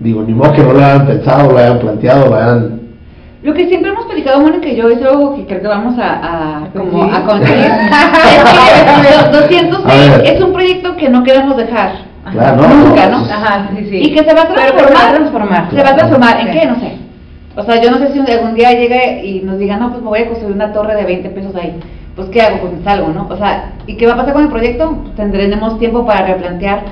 digo, ni modo que no lo hayan pensado, lo hayan planteado, lo hayan... Lo que siempre hemos platicado, Mónica y yo, es algo que creo que vamos a, a, como a coincidir. es que 206 A ver. es un proyecto que no queremos dejar. Claro, no, Nunca, no, ¿no? pues, Ajá, sí, sí. Y que se va a Pero- pero transformar. se va a transformar. Se va a transformar. ¿En Sí. qué? No sé. O sea, yo no sé si algún día llegue y nos diga, no, pues me voy a construir una torre de 20 pesos ahí. Pues, ¿qué hago? Pues me salgo, ¿no? O sea, ¿y qué va a pasar con el proyecto? Pues, tendremos tiempo para replantear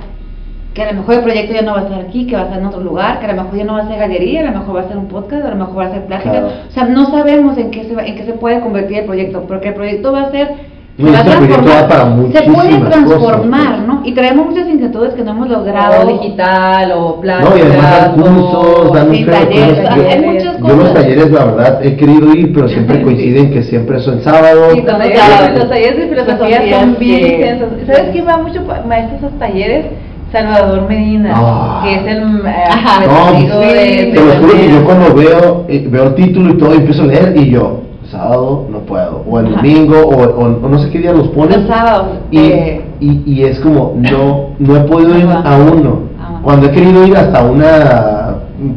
que a lo mejor el proyecto ya no va a estar aquí, que va a estar en otro lugar, que a lo mejor ya no va a ser galería, a lo mejor va a ser un podcast, a lo mejor va a ser plática. Claro. O sea, no sabemos en qué se va- en qué se puede convertir el proyecto, porque el proyecto va a ser No, se va a este transformar, para se puede transformar, cosas, pues. ¿no? Y traemos muchas inquietudes que no hemos logrado grado digital o plan. No, y además dan cursos, dan sí, talleres, hay muchas Yo los talleres, la verdad, he querido ir, pero siempre coinciden que siempre son sábados. Sí, talleres, talleres- los talleres de filosofía son bien sí. intensos. ¿Sabes quién va mucho maestro a esos talleres? Salvador Medina, que es el eh. No, amigo sí, de, Te lo juro que yo cuando veo, eh, veo el título y todo, y empiezo a leer y yo, sábado no puedo, o el Ajá. domingo, o, o- o no sé qué día los ponen. Los sábados. Y, eh, y, y es como, no, no he podido ir a uno. Ah. Cuando he querido ir hasta una un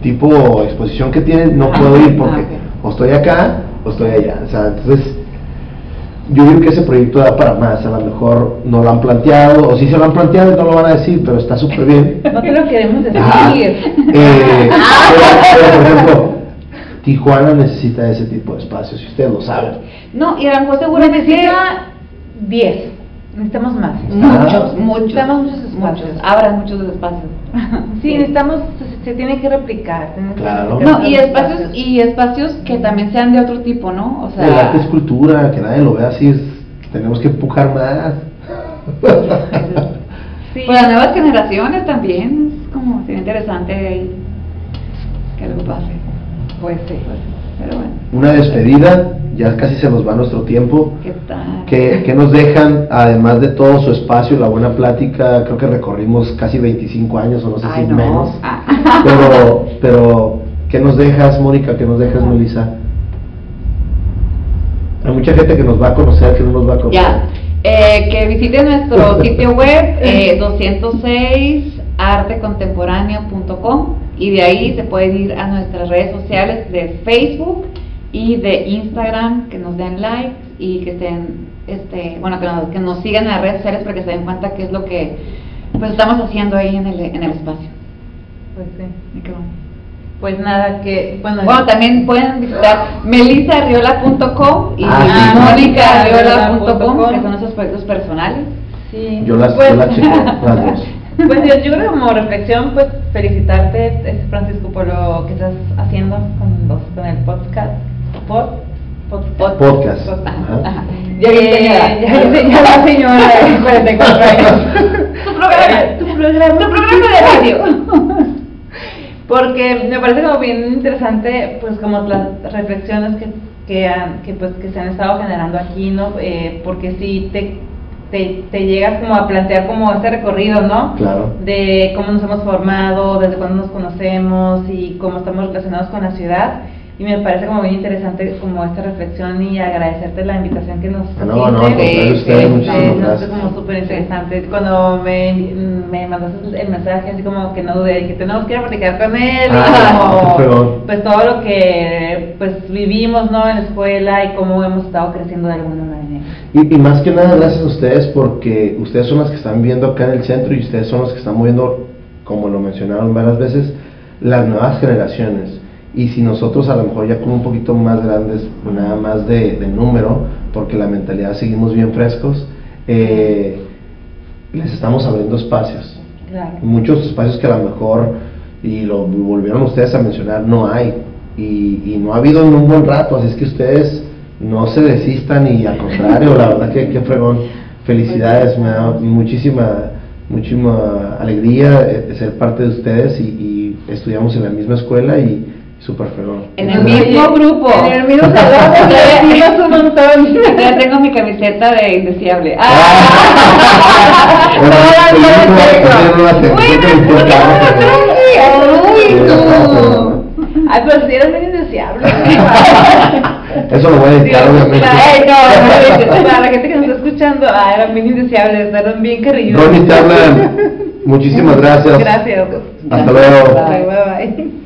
tipo exposición que tienen, no Ah, puedo ir ah, porque ok. o estoy acá o estoy allá. O sea, entonces, yo creo que ese proyecto da para más. A lo mejor no lo han planteado, o si se lo han planteado y no lo van a decir, pero está súper bien. No te lo queremos decir. Eh, pero, pero, por ejemplo, Tijuana necesita ese tipo de espacios, si ustedes lo saben. no, y a lo mejor seguramente Necesita 10. Necesitamos más. muchos, Ah. muchos, Necesitamos muchos espacios. muchos, abran muchos espacios. Sí, necesitamos, se, se tiene que replicar. tiene que Claro. replicar No, y espacios y espacios que también sean de otro tipo, ¿no? O el arte es sea, cultura, que nadie lo vea así, es, tenemos que empujar más. Sí. pues las nuevas generaciones también, es como sería interesante ahí que algo pase. Pues sí. Pues, pero bueno, Una despedida, ya casi se nos va nuestro tiempo. ¿qué tal? ¿Qué, qué nos dejan, además de todo su espacio, la buena plática? Creo que recorrimos casi 25 años, o no sé Ay, si no. menos. Ah. Pero, pero, ¿qué nos dejas, Mónica? ¿Qué nos dejas, Melissa? Hay mucha gente que nos va a conocer, que no nos va a conocer. Ya, eh, que visiten nuestro sitio web eh, 206 artecontemporáneo.com y de ahí se pueden ir a nuestras redes sociales de Facebook y de Instagram, que nos den likes y que estén, este, bueno, que nos, que nos sigan en las redes sociales para que se den cuenta qué es lo que pues estamos haciendo ahí en el, en el espacio. Pues sí. Y qué bueno. Pues nada, que bueno. Bueno, también pueden visitar melisarriola.com y Ah, sí. monicarriola.com, que son nuestros proyectos personales. sí. Yo las, pues, yo las checo, las dos. Pues yo, yo creo que como reflexión, pues felicitarte, este, Francisco, por lo que estás haciendo con, los, con el podcast. Pod, podcast. Podcast. Pod- Ajá. Ajá. Ya bien Eh, ya señora, señora de 44 años. Tu programa, tu programa, tu programa de radio. Porque me parece como bien interesante, pues como las reflexiones que que, han, que, pues, que se han estado generando aquí, ¿no? Eh, porque si te, te, te, llegas como a plantear como este recorrido, ¿no? Claro. De cómo nos hemos formado, desde cuándo nos conocemos y cómo estamos relacionados con la ciudad y me parece como muy interesante como esta reflexión y agradecerte la invitación que nos ah, no, no, no, usted, no, como súper interesante cuando me, me mandaste el mensaje así como que no dudé que tenemos que ir a platicar con él ah, como, pues todo lo que pues vivimos no en la escuela y cómo hemos estado creciendo de alguna manera. Y, y más que nada gracias a ustedes porque ustedes son los que están viendo acá en el centro y ustedes son los que están moviendo como lo mencionaron varias veces las nuevas generaciones y si nosotros a lo mejor ya como un poquito más grandes, nada más de, número, porque la mentalidad seguimos bien frescos, eh, les estamos abriendo espacios. Muchos espacios que a lo mejor, y lo volvieron ustedes a mencionar, no hay. Y, no ha habido en un buen rato, así es que ustedes no se desistan y al contrario, la verdad que qué fregón. Felicidades, me da muchísima, muchísima alegría eh, ser parte de ustedes y, y estudiamos en la misma escuela y, Súper fregón. En el mismo grupo. En el mismo salón. un montón. Ya tengo mi camiseta de indeseable. ¡Ah! Ay, pero si eres bien indeseable. Eso lo voy a dedicar, obviamente. Ay, no, para la gente que nos está escuchando, ah, eran bien indeseables, eran bien carrilludos. Ronnie Muchísimas gracias. Gracias. Hasta luego. Bye, bye, bye.